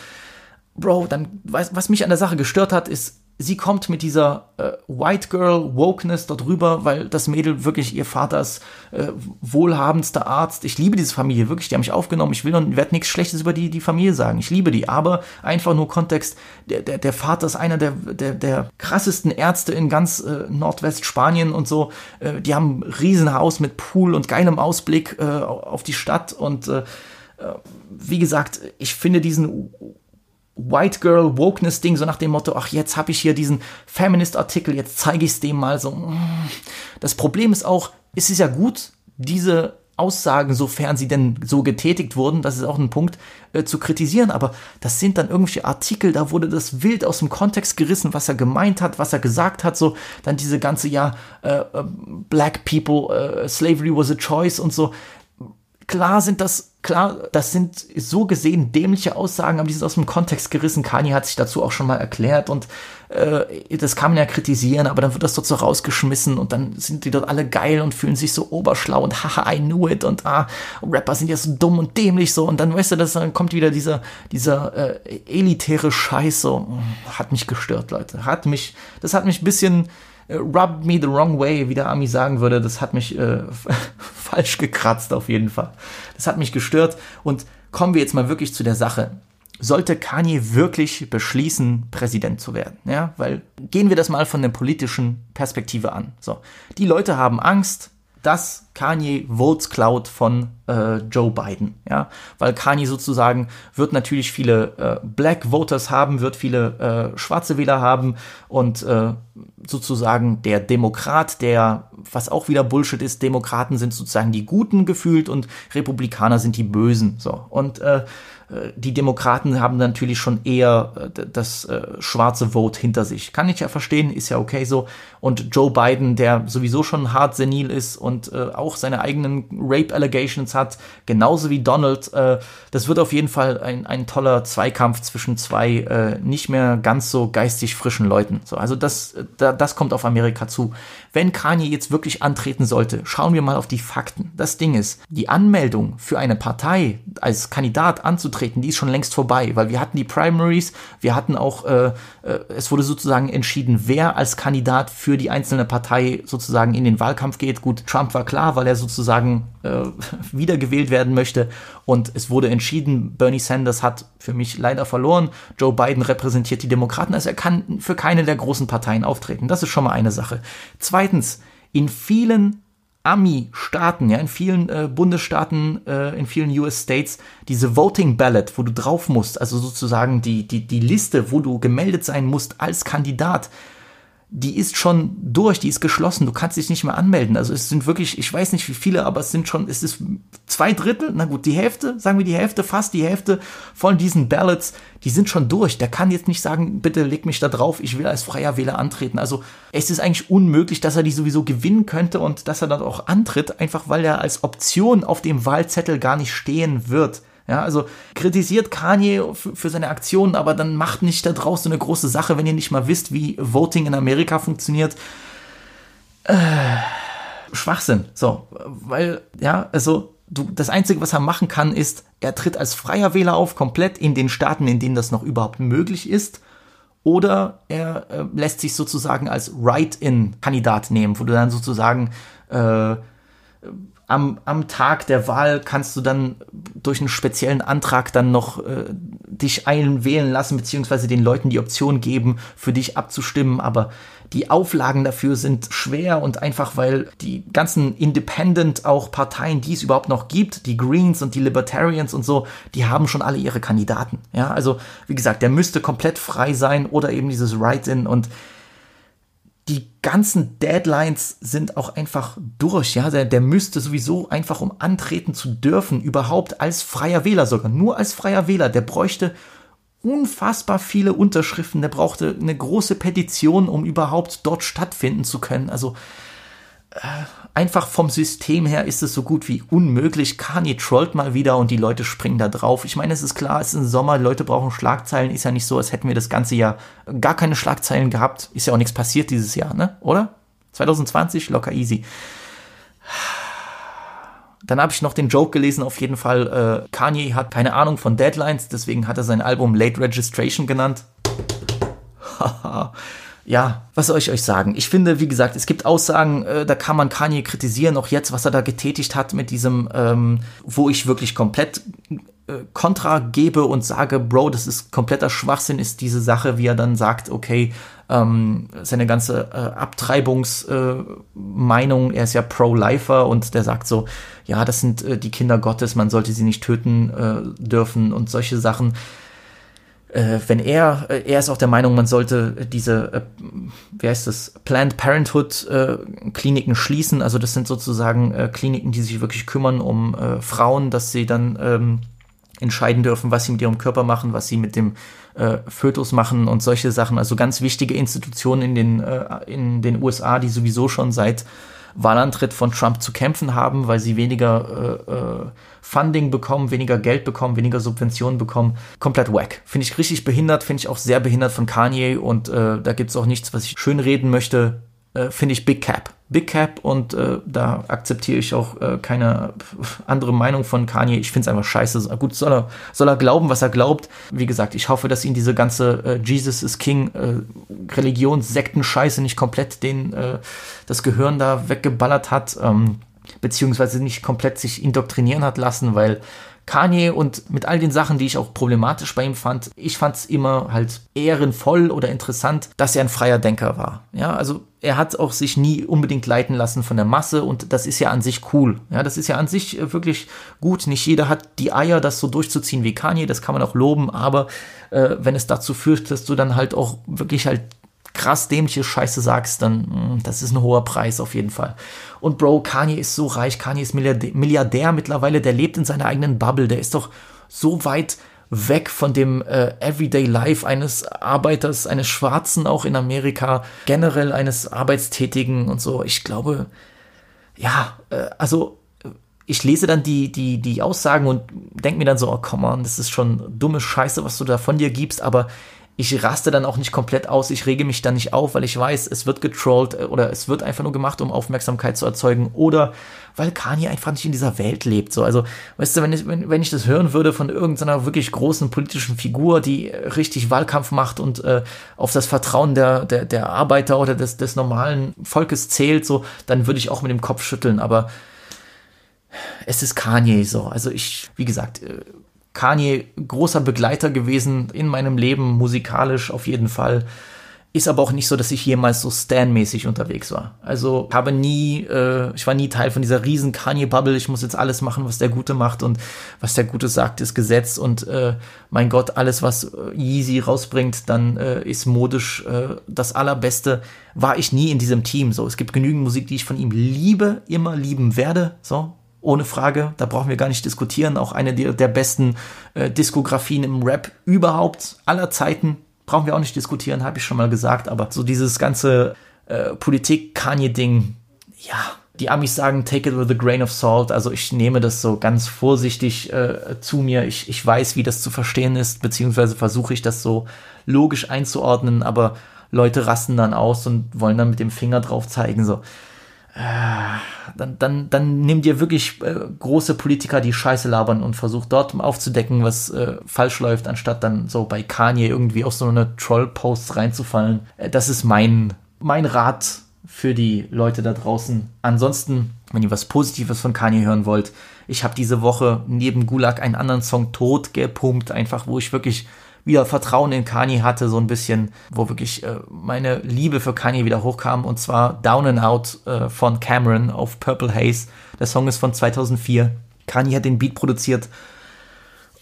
Bro, dann was, was mich an der Sache gestört hat, ist sie kommt mit dieser äh, White Girl Wokeness dort rüber, weil das Mädel wirklich ihr Vater ist äh, wohlhabendster Arzt. Ich liebe diese Familie, wirklich, die haben mich aufgenommen. Ich will und werde nichts Schlechtes über die, die Familie sagen. Ich liebe die, aber einfach nur Kontext. Der, der, der Vater ist einer der, der, der krassesten Ärzte in ganz äh, Nordwestspanien und so. Äh, die haben ein Riesenhaus mit Pool und geilem Ausblick äh, auf die Stadt und äh, äh wie gesagt, ich finde diesen White Girl Wokeness Ding, so nach dem Motto, ach, jetzt habe ich hier diesen Feminist Artikel, jetzt zeige ich es dem mal so. Das Problem ist auch, es ist ja gut, diese Aussagen, sofern sie denn so getätigt wurden, das ist auch ein Punkt, äh, zu kritisieren, aber das sind dann irgendwelche Artikel, da wurde das wild aus dem Kontext gerissen, was er gemeint hat, was er gesagt hat, so, dann diese ganze, ja, äh, äh Black People, äh, Slavery was a choice und so, klar sind das, klar, das sind so gesehen dämliche Aussagen, aber die sind aus dem Kontext gerissen. Kanye hat sich dazu auch schon mal erklärt und äh, das kann man ja kritisieren, aber dann wird das dort so rausgeschmissen und dann sind die dort alle geil und fühlen sich so oberschlau und haha, I knew it und ah, Rapper sind ja so dumm und dämlich so und dann weißt du, das, dann kommt wieder dieser, dieser äh, elitäre Scheiß so, hat mich gestört, Leute, hat mich, das hat mich ein bisschen äh, rubbed me the wrong way, wie der Ami sagen würde. Das hat mich äh, falsch gekratzt auf jeden Fall. Das hat mich gestört. Und kommen wir jetzt mal wirklich zu der Sache. sollte Kanye wirklich beschließen, Präsident zu werden. Ja, weil gehen wir das mal von der politischen Perspektive an. So, die Leute haben Angst, dass Kanye Votes klaut von äh, Joe Biden, ja, weil Kanye sozusagen wird natürlich viele äh, Black Voters haben, wird viele äh, schwarze Wähler haben und äh, sozusagen der Demokrat, der was auch wieder Bullshit ist, Demokraten sind sozusagen die Guten gefühlt und Republikaner sind die Bösen, so. Und äh, die Demokraten haben natürlich schon eher äh, das äh, schwarze Vote hinter sich. Kann ich ja verstehen, ist ja okay so. Und Joe Biden, der sowieso schon hart senil ist und äh, auch seine eigenen Rape-Allegations hat, genauso wie Donald, äh, das wird auf jeden Fall ein, ein toller Zweikampf zwischen zwei äh, nicht mehr ganz so geistig frischen Leuten. So, also das, da, das kommt auf Amerika zu. Wenn Kanye jetzt wirklich antreten sollte, schauen wir mal auf die Fakten. Das Ding ist, die Anmeldung für eine Partei als Kandidat anzutreten, die ist schon längst vorbei, weil wir hatten die Primaries, wir hatten auch, äh, äh, es wurde sozusagen entschieden, wer als Kandidat für die einzelne Partei sozusagen in den Wahlkampf geht. Gut, Trump war klar, weil er sozusagen äh, wiedergewählt werden möchte und es wurde entschieden, Bernie Sanders hat für mich leider verloren. Joe Biden repräsentiert die Demokraten, also er kann für keine der großen Parteien auftreten. Das ist schon mal eine Sache. Zweitens, in vielen Ami-Staaten, ja, in vielen äh, Bundesstaaten, äh, in vielen US States, diese Voting Ballot, wo du drauf musst, also sozusagen die, die, die Liste, wo du gemeldet sein musst als Kandidat, die ist schon durch, die ist geschlossen, du kannst dich nicht mehr anmelden. Also es sind wirklich, ich weiß nicht wie viele, aber es sind schon, es ist zwei Drittel, na gut, die Hälfte, sagen wir die Hälfte, fast die Hälfte von diesen Ballots, die sind schon durch. Der kann jetzt nicht sagen, bitte leg mich da drauf, ich will als freier Wähler antreten. Also es ist eigentlich unmöglich, dass er die sowieso gewinnen könnte und dass er dann auch antritt, einfach weil er als Option auf dem Wahlzettel gar nicht stehen wird. Ja, also kritisiert Kanye für seine Aktionen, aber dann macht nicht da draußen so eine große Sache, wenn ihr nicht mal wisst, wie Voting in Amerika funktioniert. Äh, Schwachsinn. So, weil, ja, also du, das Einzige, was er machen kann, ist, er tritt als freier Wähler auf, komplett in den Staaten, in denen das noch überhaupt möglich ist. Oder er äh, lässt sich sozusagen als Write-in-Kandidat nehmen, wo du dann sozusagen äh, am, am Tag der Wahl kannst du dann durch einen speziellen Antrag dann noch äh, dich einwählen lassen, beziehungsweise den Leuten die Option geben, für dich abzustimmen. Aber die Auflagen dafür sind schwer und einfach, weil die ganzen Independent auch Parteien, die es überhaupt noch gibt, die Greens und die Libertarians und so, die haben schon alle ihre Kandidaten. Ja, also wie gesagt, der müsste komplett frei sein oder eben dieses Write-in und die ganzen Deadlines sind auch einfach durch, ja. Der, der müsste sowieso einfach, um antreten zu dürfen, überhaupt als freier Wähler sogar, nur als freier Wähler, der bräuchte unfassbar viele Unterschriften, der brauchte eine große Petition, um überhaupt dort stattfinden zu können. Also einfach vom System her ist es so gut wie unmöglich. Kanye trollt mal wieder und die Leute springen da drauf. Ich meine, es ist klar, es ist ein Sommer, Leute brauchen Schlagzeilen. Ist ja nicht so, als hätten wir das ganze Jahr gar keine Schlagzeilen gehabt. Ist ja auch nichts passiert dieses Jahr, ne? Oder? 2020, locker easy. Dann habe ich noch den Joke gelesen, auf jeden Fall. Äh, Kanye hat keine Ahnung von Deadlines, deswegen hat er sein Album Late Registration genannt. Haha ja, was soll ich euch sagen? Ich finde, wie gesagt, es gibt Aussagen, äh, da kann man Kanye kritisieren, auch jetzt, was er da getätigt hat mit diesem, ähm, wo ich wirklich komplett äh, Kontra gebe und sage, Bro, das ist kompletter Schwachsinn, ist diese Sache, wie er dann sagt, okay, ähm, seine ganze äh, Abtreibungsmeinung, äh, er ist ja Pro-Lifer und der sagt so, ja, das sind äh, die Kinder Gottes, man sollte sie nicht töten äh, dürfen und solche Sachen äh, wenn er, äh, er ist auch der Meinung, man sollte diese, äh, wie heißt das, Planned Parenthood äh, Kliniken schließen. Also das sind sozusagen äh, Kliniken, die sich wirklich kümmern um äh, Frauen, dass sie dann ähm, entscheiden dürfen, was sie mit ihrem Körper machen, was sie mit dem äh, Fötus machen und solche Sachen. Also ganz wichtige Institutionen in den, äh, in den USA, die sowieso schon seit Wahlantritt von Trump zu kämpfen haben, weil sie weniger äh, äh, Funding bekommen, weniger Geld bekommen, weniger Subventionen bekommen. Komplett wack. Finde ich richtig behindert, finde ich auch sehr behindert von Kanye und äh, da gibt es auch nichts, was ich schön reden möchte. Äh, finde ich Big Cap. Big Cap und äh, da akzeptiere ich auch äh, keine andere Meinung von Kanye. Ich finde es einfach scheiße. Gut, soll er, soll er glauben, was er glaubt. Wie gesagt, ich hoffe, dass ihn diese ganze äh, Jesus is King äh, Religionssekten-Scheiße nicht komplett den, äh, das Gehirn da weggeballert hat, ähm, beziehungsweise nicht komplett sich indoktrinieren hat lassen, weil Kanye und mit all den Sachen, die ich auch problematisch bei ihm fand, ich fand es immer halt ehrenvoll oder interessant, dass er ein freier Denker war. Ja, also er hat auch sich nie unbedingt leiten lassen von der Masse und das ist ja an sich cool. Ja, das ist ja an sich äh, wirklich gut. Nicht jeder hat die Eier, das so durchzuziehen wie Kanye, das kann man auch loben, aber äh, wenn es dazu führt, dass du dann halt auch wirklich halt krass dämliche Scheiße sagst, dann mh, hm, das ist ein hoher Preis auf jeden Fall. Und Bro, Kanye ist so reich, Kanye ist Milliardär, Milliardär mittlerweile, der lebt in seiner eigenen Bubble, der ist doch so weit weg von dem äh, Everyday Life eines Arbeiters, eines Schwarzen auch in Amerika, generell eines Arbeitstätigen und so. Ich glaube, ja, äh, also ich lese dann die, die, die Aussagen und denke mir dann so, oh, come on, das ist schon dumme Scheiße, was du da von dir gibst, aber ich raste dann auch nicht komplett aus, ich rege mich dann nicht auf, weil ich weiß, es wird getrollt äh, oder es wird einfach nur gemacht, um Aufmerksamkeit zu erzeugen oder weil Kanye einfach nicht in dieser Welt lebt. So, also, weißt du, wenn ich, wenn, wenn ich das hören würde von irgendeiner wirklich großen politischen Figur, die richtig Wahlkampf macht und äh, auf das Vertrauen der, der, der Arbeiter oder des, des normalen Volkes zählt, so, dann würde ich auch mit dem Kopf schütteln, aber es ist Kanye so. Also ich, wie gesagt, äh, Kanye großer Begleiter gewesen in meinem Leben, musikalisch auf jeden Fall. Ist aber auch nicht so, dass ich jemals so Stan-mäßig unterwegs war. Also habe nie, äh, ich war nie Teil von dieser riesen Kanye-Bubble. Ich muss jetzt alles machen, was der Gute macht und was der Gute sagt, ist Gesetz. Und äh, mein Gott, alles, was äh, Yeezy rausbringt, dann äh, ist modisch äh, das Allerbeste. War ich nie in diesem Team. So, es gibt genügend Musik, die ich von ihm liebe, immer lieben werde. So, ohne Frage. Da brauchen wir gar nicht diskutieren. Auch eine der, der besten äh, Diskografien im Rap überhaupt aller Zeiten. Brauchen wir auch nicht diskutieren, habe ich schon mal gesagt. Aber so dieses ganze äh, Politik-Kanye-Ding, ja, die Amis sagen, take it with a grain of salt. Also ich nehme das so ganz vorsichtig äh, zu mir. Ich, ich weiß, wie das zu verstehen ist, beziehungsweise versuche ich das so logisch einzuordnen, aber Leute rasten dann aus und wollen dann mit dem Finger drauf zeigen, so dann, dann, dann nimm dir wirklich äh, große Politiker, die Scheiße labern und versuch dort aufzudecken, was äh, falsch läuft, anstatt dann so bei Kanye irgendwie auf so eine Troll-Post reinzufallen. Äh, das ist mein, mein Rat für die Leute da draußen. Ansonsten, wenn ihr was Positives von Kanye hören wollt, ich habe diese Woche neben Gulag einen anderen Song tot gepumpt, einfach wo ich wirklich wieder Vertrauen in Kanye hatte, so ein bisschen, wo wirklich äh, meine Liebe für Kanye wieder hochkam, und zwar Down and Out äh, von Cameron auf Purple Haze. Der Song ist von 2004. Kanye hat den Beat produziert.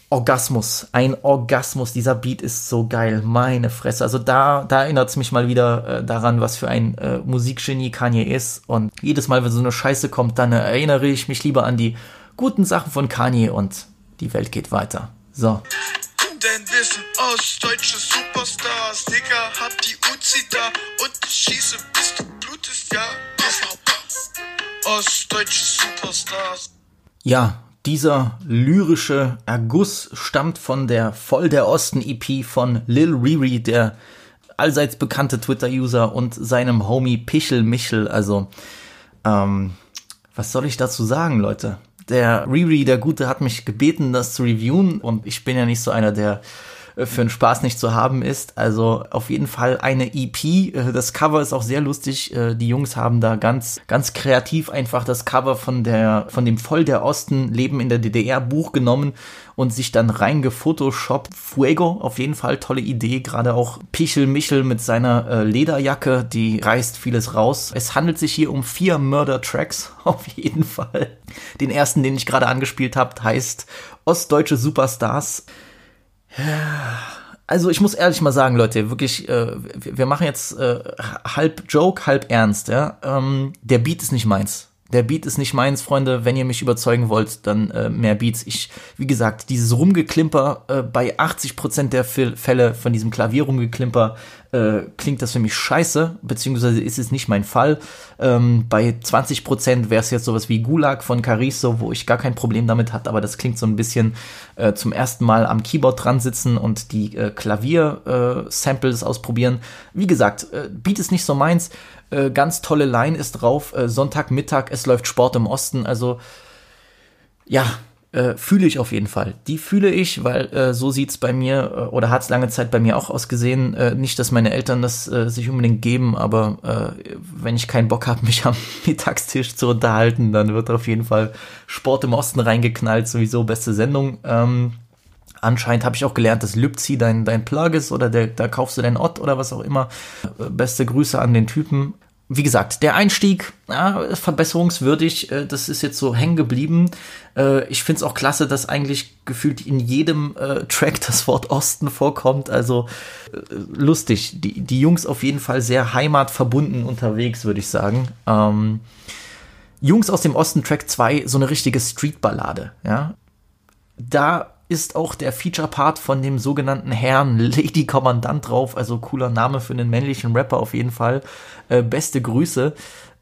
Orgasmus, ein Orgasmus. Dieser Beat ist so geil, meine Fresse. Also da, da erinnert es mich mal wieder äh, daran, was für ein äh, Musikgenie Kanye ist. Und jedes Mal, wenn so eine Scheiße kommt, dann äh, erinnere ich mich lieber an die guten Sachen von Kanye und die Welt geht weiter. So denn wir sind ostdeutsche Superstars. Digga, hab die Uzi da und schieße bis du blutest, ja. Ostdeutsche Superstars. Ja, dieser lyrische Erguss stammt von der Voll der Osten EP von Lil Riri, der allseits bekannte Twitter-User und seinem Homie Pichel Michel. Also, ähm, was soll ich dazu sagen, Leute? Der Riri, der Gute, hat mich gebeten, das zu reviewen. Und ich bin ja nicht so einer, der für den Spaß nicht zu haben ist. Also auf jeden Fall eine EP. Äh, das Cover ist auch sehr lustig. Äh, die Jungs haben da ganz, ganz kreativ einfach das Cover von der, von dem Voll der Osten Leben in der DDR Buch genommen und sich dann reingefotoshoppt. Fuego, auf jeden Fall tolle Idee. Gerade auch Pichel Michel mit seiner äh, Lederjacke, die reißt vieles raus. Es handelt sich hier um vier Murder-Tracks, auf jeden Fall. Den ersten, den ich gerade angespielt habe, heißt Ostdeutsche Superstars. Also ich muss ehrlich mal sagen, Leute, wirklich, äh, wir machen jetzt äh, halb Joke, halb Ernst. Ja? Ähm, der Beat ist nicht meins. Der Beat ist nicht meins, Freunde. Wenn ihr mich überzeugen wollt, dann äh, mehr Beats. Ich, wie gesagt, dieses Rumgeklimper äh, bei 80% der Fälle von diesem Klavierrumgeklimper äh, klingt das für mich scheiße, beziehungsweise ist es nicht mein Fall. Ähm, bei 20% wäre es jetzt sowas wie Gulag von Cariso, wo ich gar kein Problem damit hatte, aber das klingt so ein bisschen äh, zum ersten Mal am Keyboard dran sitzen und die äh, Klavier-Samples äh, ausprobieren. Wie gesagt, äh, Beat ist nicht so meins. Äh, ganz tolle Line ist drauf. Äh, Sonntagmittag, es läuft Sport im Osten. Also, ja, äh, fühle ich auf jeden Fall. Die fühle ich, weil äh, so sieht's bei mir äh, oder hat's lange Zeit bei mir auch ausgesehen. Äh, nicht, dass meine Eltern das äh, sich unbedingt geben, aber äh, wenn ich keinen Bock habe, mich am Mittagstisch zu unterhalten, dann wird auf jeden Fall Sport im Osten reingeknallt, sowieso beste Sendung. Ähm, anscheinend habe ich auch gelernt, dass Lübzi dein, dein Plug ist oder der, da kaufst du dein Ott oder was auch immer. Äh, beste Grüße an den Typen wie gesagt, der Einstieg, ja, verbesserungswürdig, äh, das ist jetzt so hängen geblieben. Äh, ich finde es auch klasse, dass eigentlich gefühlt in jedem äh, Track das Wort Osten vorkommt. Also lustig. Die, die Jungs auf jeden Fall sehr heimatverbunden unterwegs, würde ich sagen. Ähm, Jungs aus dem Osten Track 2, so eine richtige Streetballade, ja. Da ist auch der Feature-Part von dem sogenannten Herrn Lady Kommandant drauf, also cooler Name für einen männlichen Rapper auf jeden Fall. Äh, beste Grüße.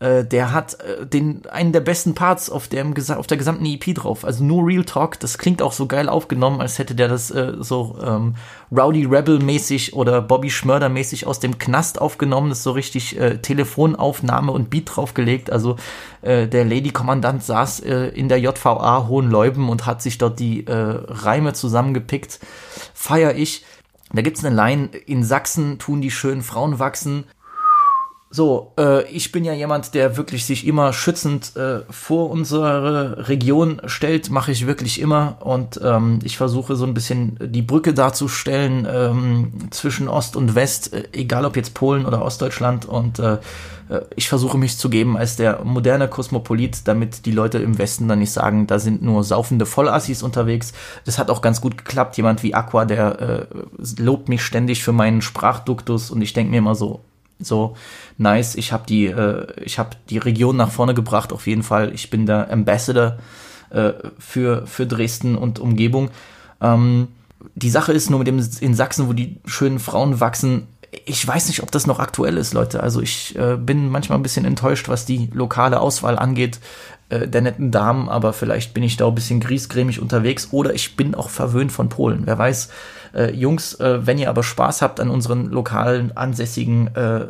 Äh, der hat äh, den einen der besten Parts auf, dem, auf der gesamten EP drauf. Also nur Real Talk. Das klingt auch so geil aufgenommen, als hätte der das äh, so ähm, Rowdy Rebel-mäßig oder Bobby Schmörder-mäßig aus dem Knast aufgenommen. Das ist so richtig äh, Telefonaufnahme und Beat draufgelegt. Also äh, der Lady-Kommandant saß äh, in der JVA Hohenleuben und hat sich dort die äh, Reime zusammengepickt. Feier ich. Da gibt's eine Line, in Sachsen tun die schönen Frauen wachsen. So, äh, ich bin ja jemand, der wirklich sich immer schützend äh, vor unsere Region stellt, mache ich wirklich immer. Und ähm, ich versuche so ein bisschen die Brücke darzustellen ähm, zwischen Ost und West, äh, egal ob jetzt Polen oder Ostdeutschland. Und äh, äh, ich versuche mich zu geben als der moderne Kosmopolit, damit die Leute im Westen dann nicht sagen, da sind nur saufende Vollassis unterwegs. Das hat auch ganz gut geklappt. Jemand wie Aqua, der äh, lobt mich ständig für meinen Sprachduktus und ich denke mir immer so, so nice. Ich habe die, äh, ich habe die Region nach vorne gebracht. Auf jeden Fall. Ich bin der Ambassador äh, für für Dresden und Umgebung. Ähm, die Sache ist nur mit dem in Sachsen, wo die schönen Frauen wachsen. Ich weiß nicht, ob das noch aktuell ist, Leute. Also ich äh, bin manchmal ein bisschen enttäuscht, was die lokale Auswahl angeht äh, der netten Damen, aber vielleicht bin ich da ein bisschen griesgrämig unterwegs oder ich bin auch verwöhnt von Polen. Wer weiß, äh, Jungs, äh, wenn ihr aber Spaß habt an unseren lokalen ansässigen äh,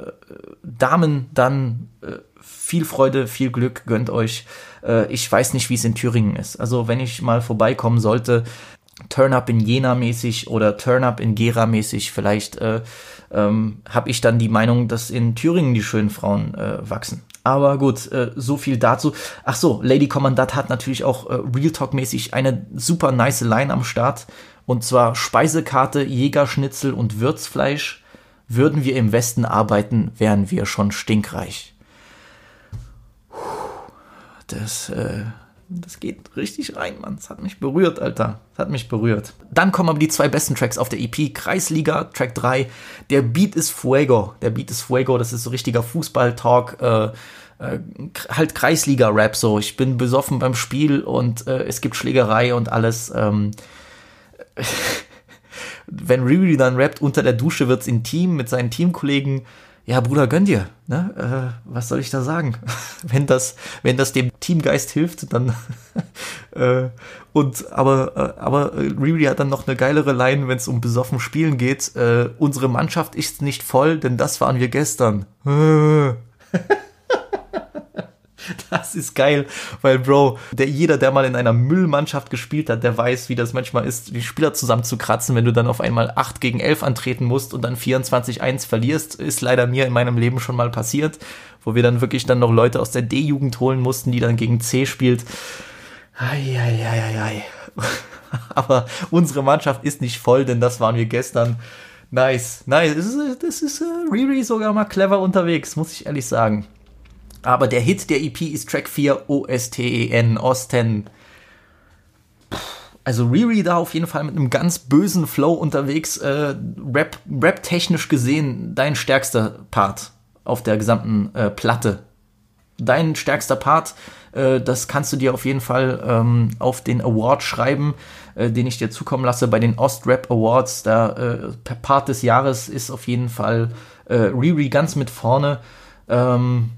Damen, dann äh, viel Freude, viel Glück, gönnt euch. Äh, ich weiß nicht, wie es in Thüringen ist. Also wenn ich mal vorbeikommen sollte, Turn-up in Jena mäßig oder Turn-up in Gera mäßig, vielleicht äh, ähm, habe ich dann die Meinung, dass in Thüringen die schönen Frauen äh, wachsen. Aber gut, äh, so viel dazu. Ach so, Lady Commandant hat natürlich auch äh, Real Talk mäßig eine super nice Line am Start. Und zwar Speisekarte, Jägerschnitzel und Würzfleisch. Würden wir im Westen arbeiten, wären wir schon stinkreich. Das, äh, das geht richtig rein, Mann. Das hat mich berührt, Alter. Das hat mich berührt. Dann kommen aber die zwei besten Tracks auf der EP. Kreisliga, Track 3. Der Beat ist Fuego. Der Beat ist Fuego. Das ist so richtiger Fußball-Talk. Äh, äh, halt Kreisliga-Rap so. Ich bin besoffen beim Spiel und äh, es gibt Schlägerei und alles. Ähm, wenn Riri dann rappt, unter der Dusche wird's intim mit seinen Teamkollegen. Ja, Bruder, gönn dir. Ne? Äh, was soll ich da sagen? wenn das, wenn das dem Teamgeist hilft, dann äh, und aber, äh, aber Riri hat dann noch eine geilere Line, wenn es um besoffen Spielen geht. Äh, unsere Mannschaft ist nicht voll, denn das waren wir gestern. Das ist geil, weil Bro, der jeder, der mal in einer Müllmannschaft gespielt hat, der weiß, wie das manchmal ist, die Spieler zusammenzukratzen, wenn du dann auf einmal 8 gegen 11 antreten musst und dann 24-1 verlierst, ist leider mir in meinem Leben schon mal passiert, wo wir dann wirklich dann noch Leute aus der D-Jugend holen mussten, die dann gegen C spielt. Eieieiei. Aber unsere Mannschaft ist nicht voll, denn das waren wir gestern. Nice, nice. Das ist, das ist uh, Riri sogar mal clever unterwegs, muss ich ehrlich sagen. Aber der Hit der EP ist Track 4 O-S-T-E-N, Osten. Also Riri da auf jeden Fall mit einem ganz bösen Flow unterwegs. Äh, Rap, Rap technisch gesehen dein stärkster Part auf der gesamten äh, Platte. Dein stärkster Part, äh, das kannst du dir auf jeden Fall ähm, auf den Award schreiben, äh, den ich dir zukommen lasse bei den Ostrap Awards. Der äh, Part des Jahres ist auf jeden Fall äh, Riri ganz mit vorne. Ähm,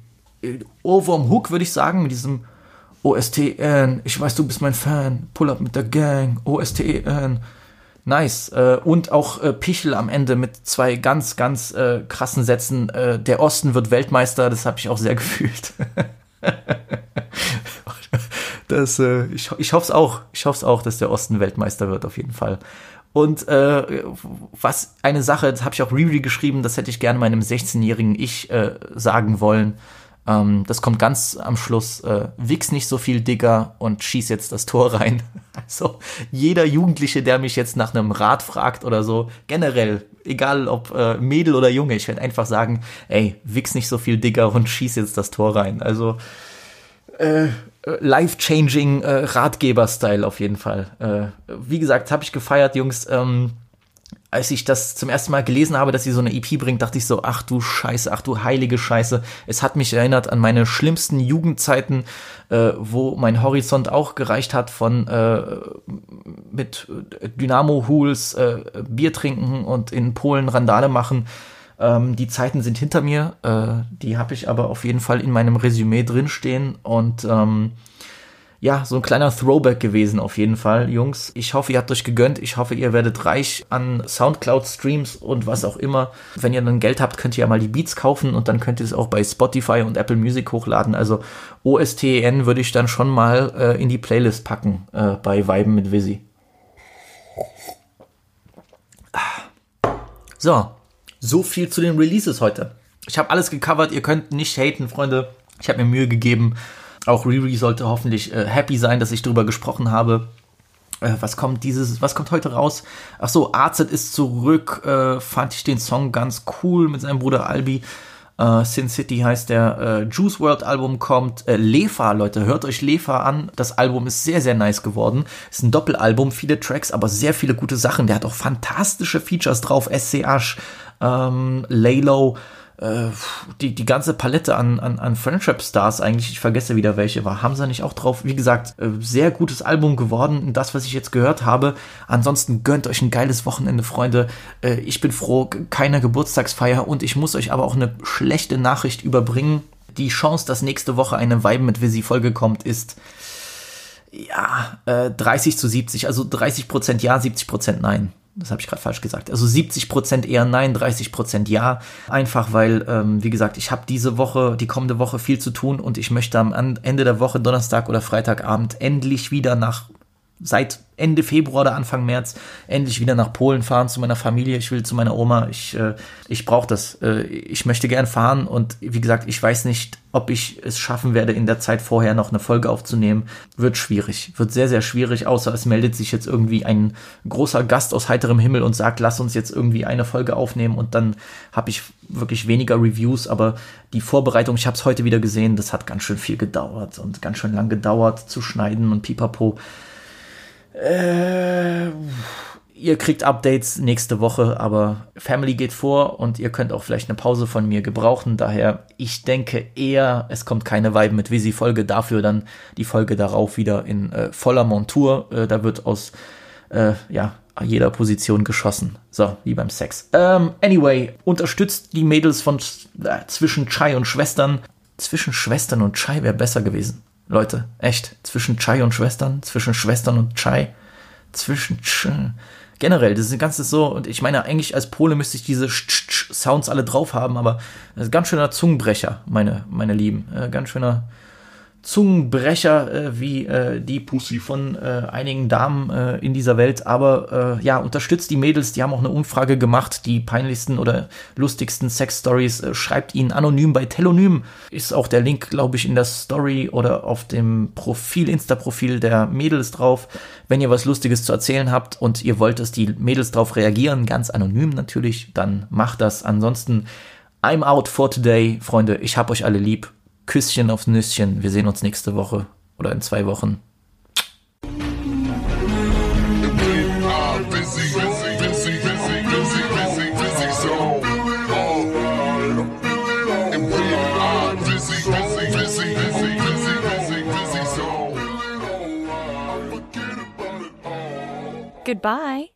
Ohrwurm Hook, würde ich sagen, mit diesem OSTN, ich weiß, du bist mein Fan, Pull up mit der Gang, OSTN. Nice. Äh, und auch äh, Pichel am Ende mit zwei ganz, ganz äh, krassen Sätzen. Der Osten wird Weltmeister, das habe ich auch sehr gefühlt. Das, ich, ich hoffe es auch. Ich hoffe es auch, dass der Osten Weltmeister wird, auf jeden Fall. Und äh, was eine Sache, das habe ich auch Riri geschrieben, das hätte ich gerne meinem 16-jährigen Ich äh, sagen wollen. Ähm, das kommt ganz am Schluss. Äh, wichs nicht so viel Digger und schieß jetzt das Tor rein. Also jeder Jugendliche, der mich jetzt nach einem Rat fragt oder so, generell, egal ob äh, Mädel oder Junge, ich werde einfach sagen, ey, wichs nicht so viel Digger und schieß jetzt das Tor rein. Also äh, life-changing äh, Ratgeber-Style auf jeden Fall. Äh, wie gesagt, habe ich gefeiert, Jungs. Ähm, als ich das zum ersten Mal gelesen habe, dass sie so eine EP bringt, dachte ich so, ach du Scheiße, ach du heilige Scheiße. Es hat mich erinnert an meine schlimmsten Jugendzeiten, äh, wo mein Horizont auch gereicht hat von äh, mit Dynamo-Hools, äh, Bier trinken und in Polen Randale machen. Ähm, die Zeiten sind hinter mir. Äh, die habe ich aber auf jeden Fall in meinem Resümee drinstehen und ähm, ja, so ein kleiner Throwback gewesen auf jeden Fall, Jungs. Ich hoffe, ihr habt euch gegönnt. Ich hoffe, ihr werdet reich an Soundcloud-Streams und was auch immer. Wenn ihr dann Geld habt, könnt ihr ja mal die Beats kaufen und dann könnt ihr es auch bei Spotify und Apple Music hochladen. Also OSTN würde ich dann schon mal äh, in die Playlist packen äh, bei Weiben mit Visi. So, so viel zu den Releases heute. Ich habe alles gecovert, ihr könnt nicht haten, Freunde. Ich habe mir Mühe gegeben. Auch Riri sollte hoffentlich äh, happy sein, dass ich darüber gesprochen habe. Äh, was kommt dieses, was kommt heute raus? Ach so, Arzet ist zurück. Äh, fand ich den Song ganz cool mit seinem Bruder Albi. Uh, Sin City heißt der uh, Juice World Album kommt. Uh, Lefa, Leute, hört euch Lefa an. Das Album ist sehr, sehr nice geworden. Ist ein Doppelalbum, viele Tracks, aber sehr viele gute Sachen. Der hat auch fantastische Features drauf. SCH, ähm, Laylo, äh, die, die ganze Palette an, an, an Friendship-Stars eigentlich, ich vergesse wieder welche war, haben sie nicht auch drauf. Wie gesagt, äh, sehr gutes Album geworden, das, was ich jetzt gehört habe. Ansonsten gönnt euch ein geiles Wochenende, Freunde. Äh, ich bin froh, keine Geburtstagsfeier und ich muss euch aber auch eine schlechte Nachricht überbringen. Die Chance, dass nächste Woche eine Vibe mit Visi-Folge kommt, ist ja, äh, 30 zu 70, also 30 Prozent ja, 70 Prozent nein. Das habe ich gerade falsch gesagt. Also 70% eher nein, 30% ja. Einfach weil, ähm, wie gesagt, ich habe diese Woche, die kommende Woche viel zu tun und ich möchte am Ende der Woche, Donnerstag oder Freitagabend, endlich wieder nach seit Ende Februar oder Anfang März endlich wieder nach Polen fahren zu meiner Familie. Ich will zu meiner Oma. Ich, äh, ich brauche das. Äh, ich möchte gern fahren und wie gesagt, ich weiß nicht, ob ich es schaffen werde, in der Zeit vorher noch eine Folge aufzunehmen. Wird schwierig. Wird sehr, sehr schwierig, außer es meldet sich jetzt irgendwie ein großer Gast aus heiterem Himmel und sagt, lass uns jetzt irgendwie eine Folge aufnehmen und dann habe ich wirklich weniger Reviews, aber die Vorbereitung, ich habe es heute wieder gesehen, das hat ganz schön viel gedauert und ganz schön lang gedauert zu schneiden und pipapo. Äh, ihr kriegt Updates nächste Woche, aber Family geht vor und ihr könnt auch vielleicht eine Pause von mir gebrauchen. Daher, ich denke eher, es kommt keine Vibe mit Visi-Folge, dafür dann die Folge darauf wieder in äh, voller Montur. Äh, da wird aus äh, ja, jeder Position geschossen. So, wie beim Sex. Ähm, anyway, unterstützt die Mädels von äh, zwischen Chai und Schwestern. Zwischen Schwestern und Chai wäre besser gewesen. Leute, echt. Zwischen Chai und Schwestern, zwischen Schwestern und Chai, zwischen Ch generell, das ist ein ganzes so, und ich meine, eigentlich als Pole müsste ich diese Ch -Ch Sounds alle drauf haben, aber das ist ein ganz schöner Zungenbrecher, meine, meine Lieben. Äh, ganz schöner Zungenbrecher äh, wie äh, die Pussy von äh, einigen Damen äh, in dieser Welt. Aber äh, ja, unterstützt die Mädels. Die haben auch eine Umfrage gemacht. Die peinlichsten oder lustigsten Sex-Stories äh, schreibt ihnen anonym bei Telonym. Ist auch der Link, glaube ich, in der Story oder auf dem Profil, Insta-Profil der Mädels drauf. Wenn ihr was Lustiges zu erzählen habt und ihr wollt, dass die Mädels drauf reagieren, ganz anonym natürlich, dann macht das. Ansonsten I'm out for today, Freunde. Ich hab euch alle lieb. Küsschen aufs Nüsschen. Wir sehen uns nächste Woche oder in zwei Wochen. Goodbye.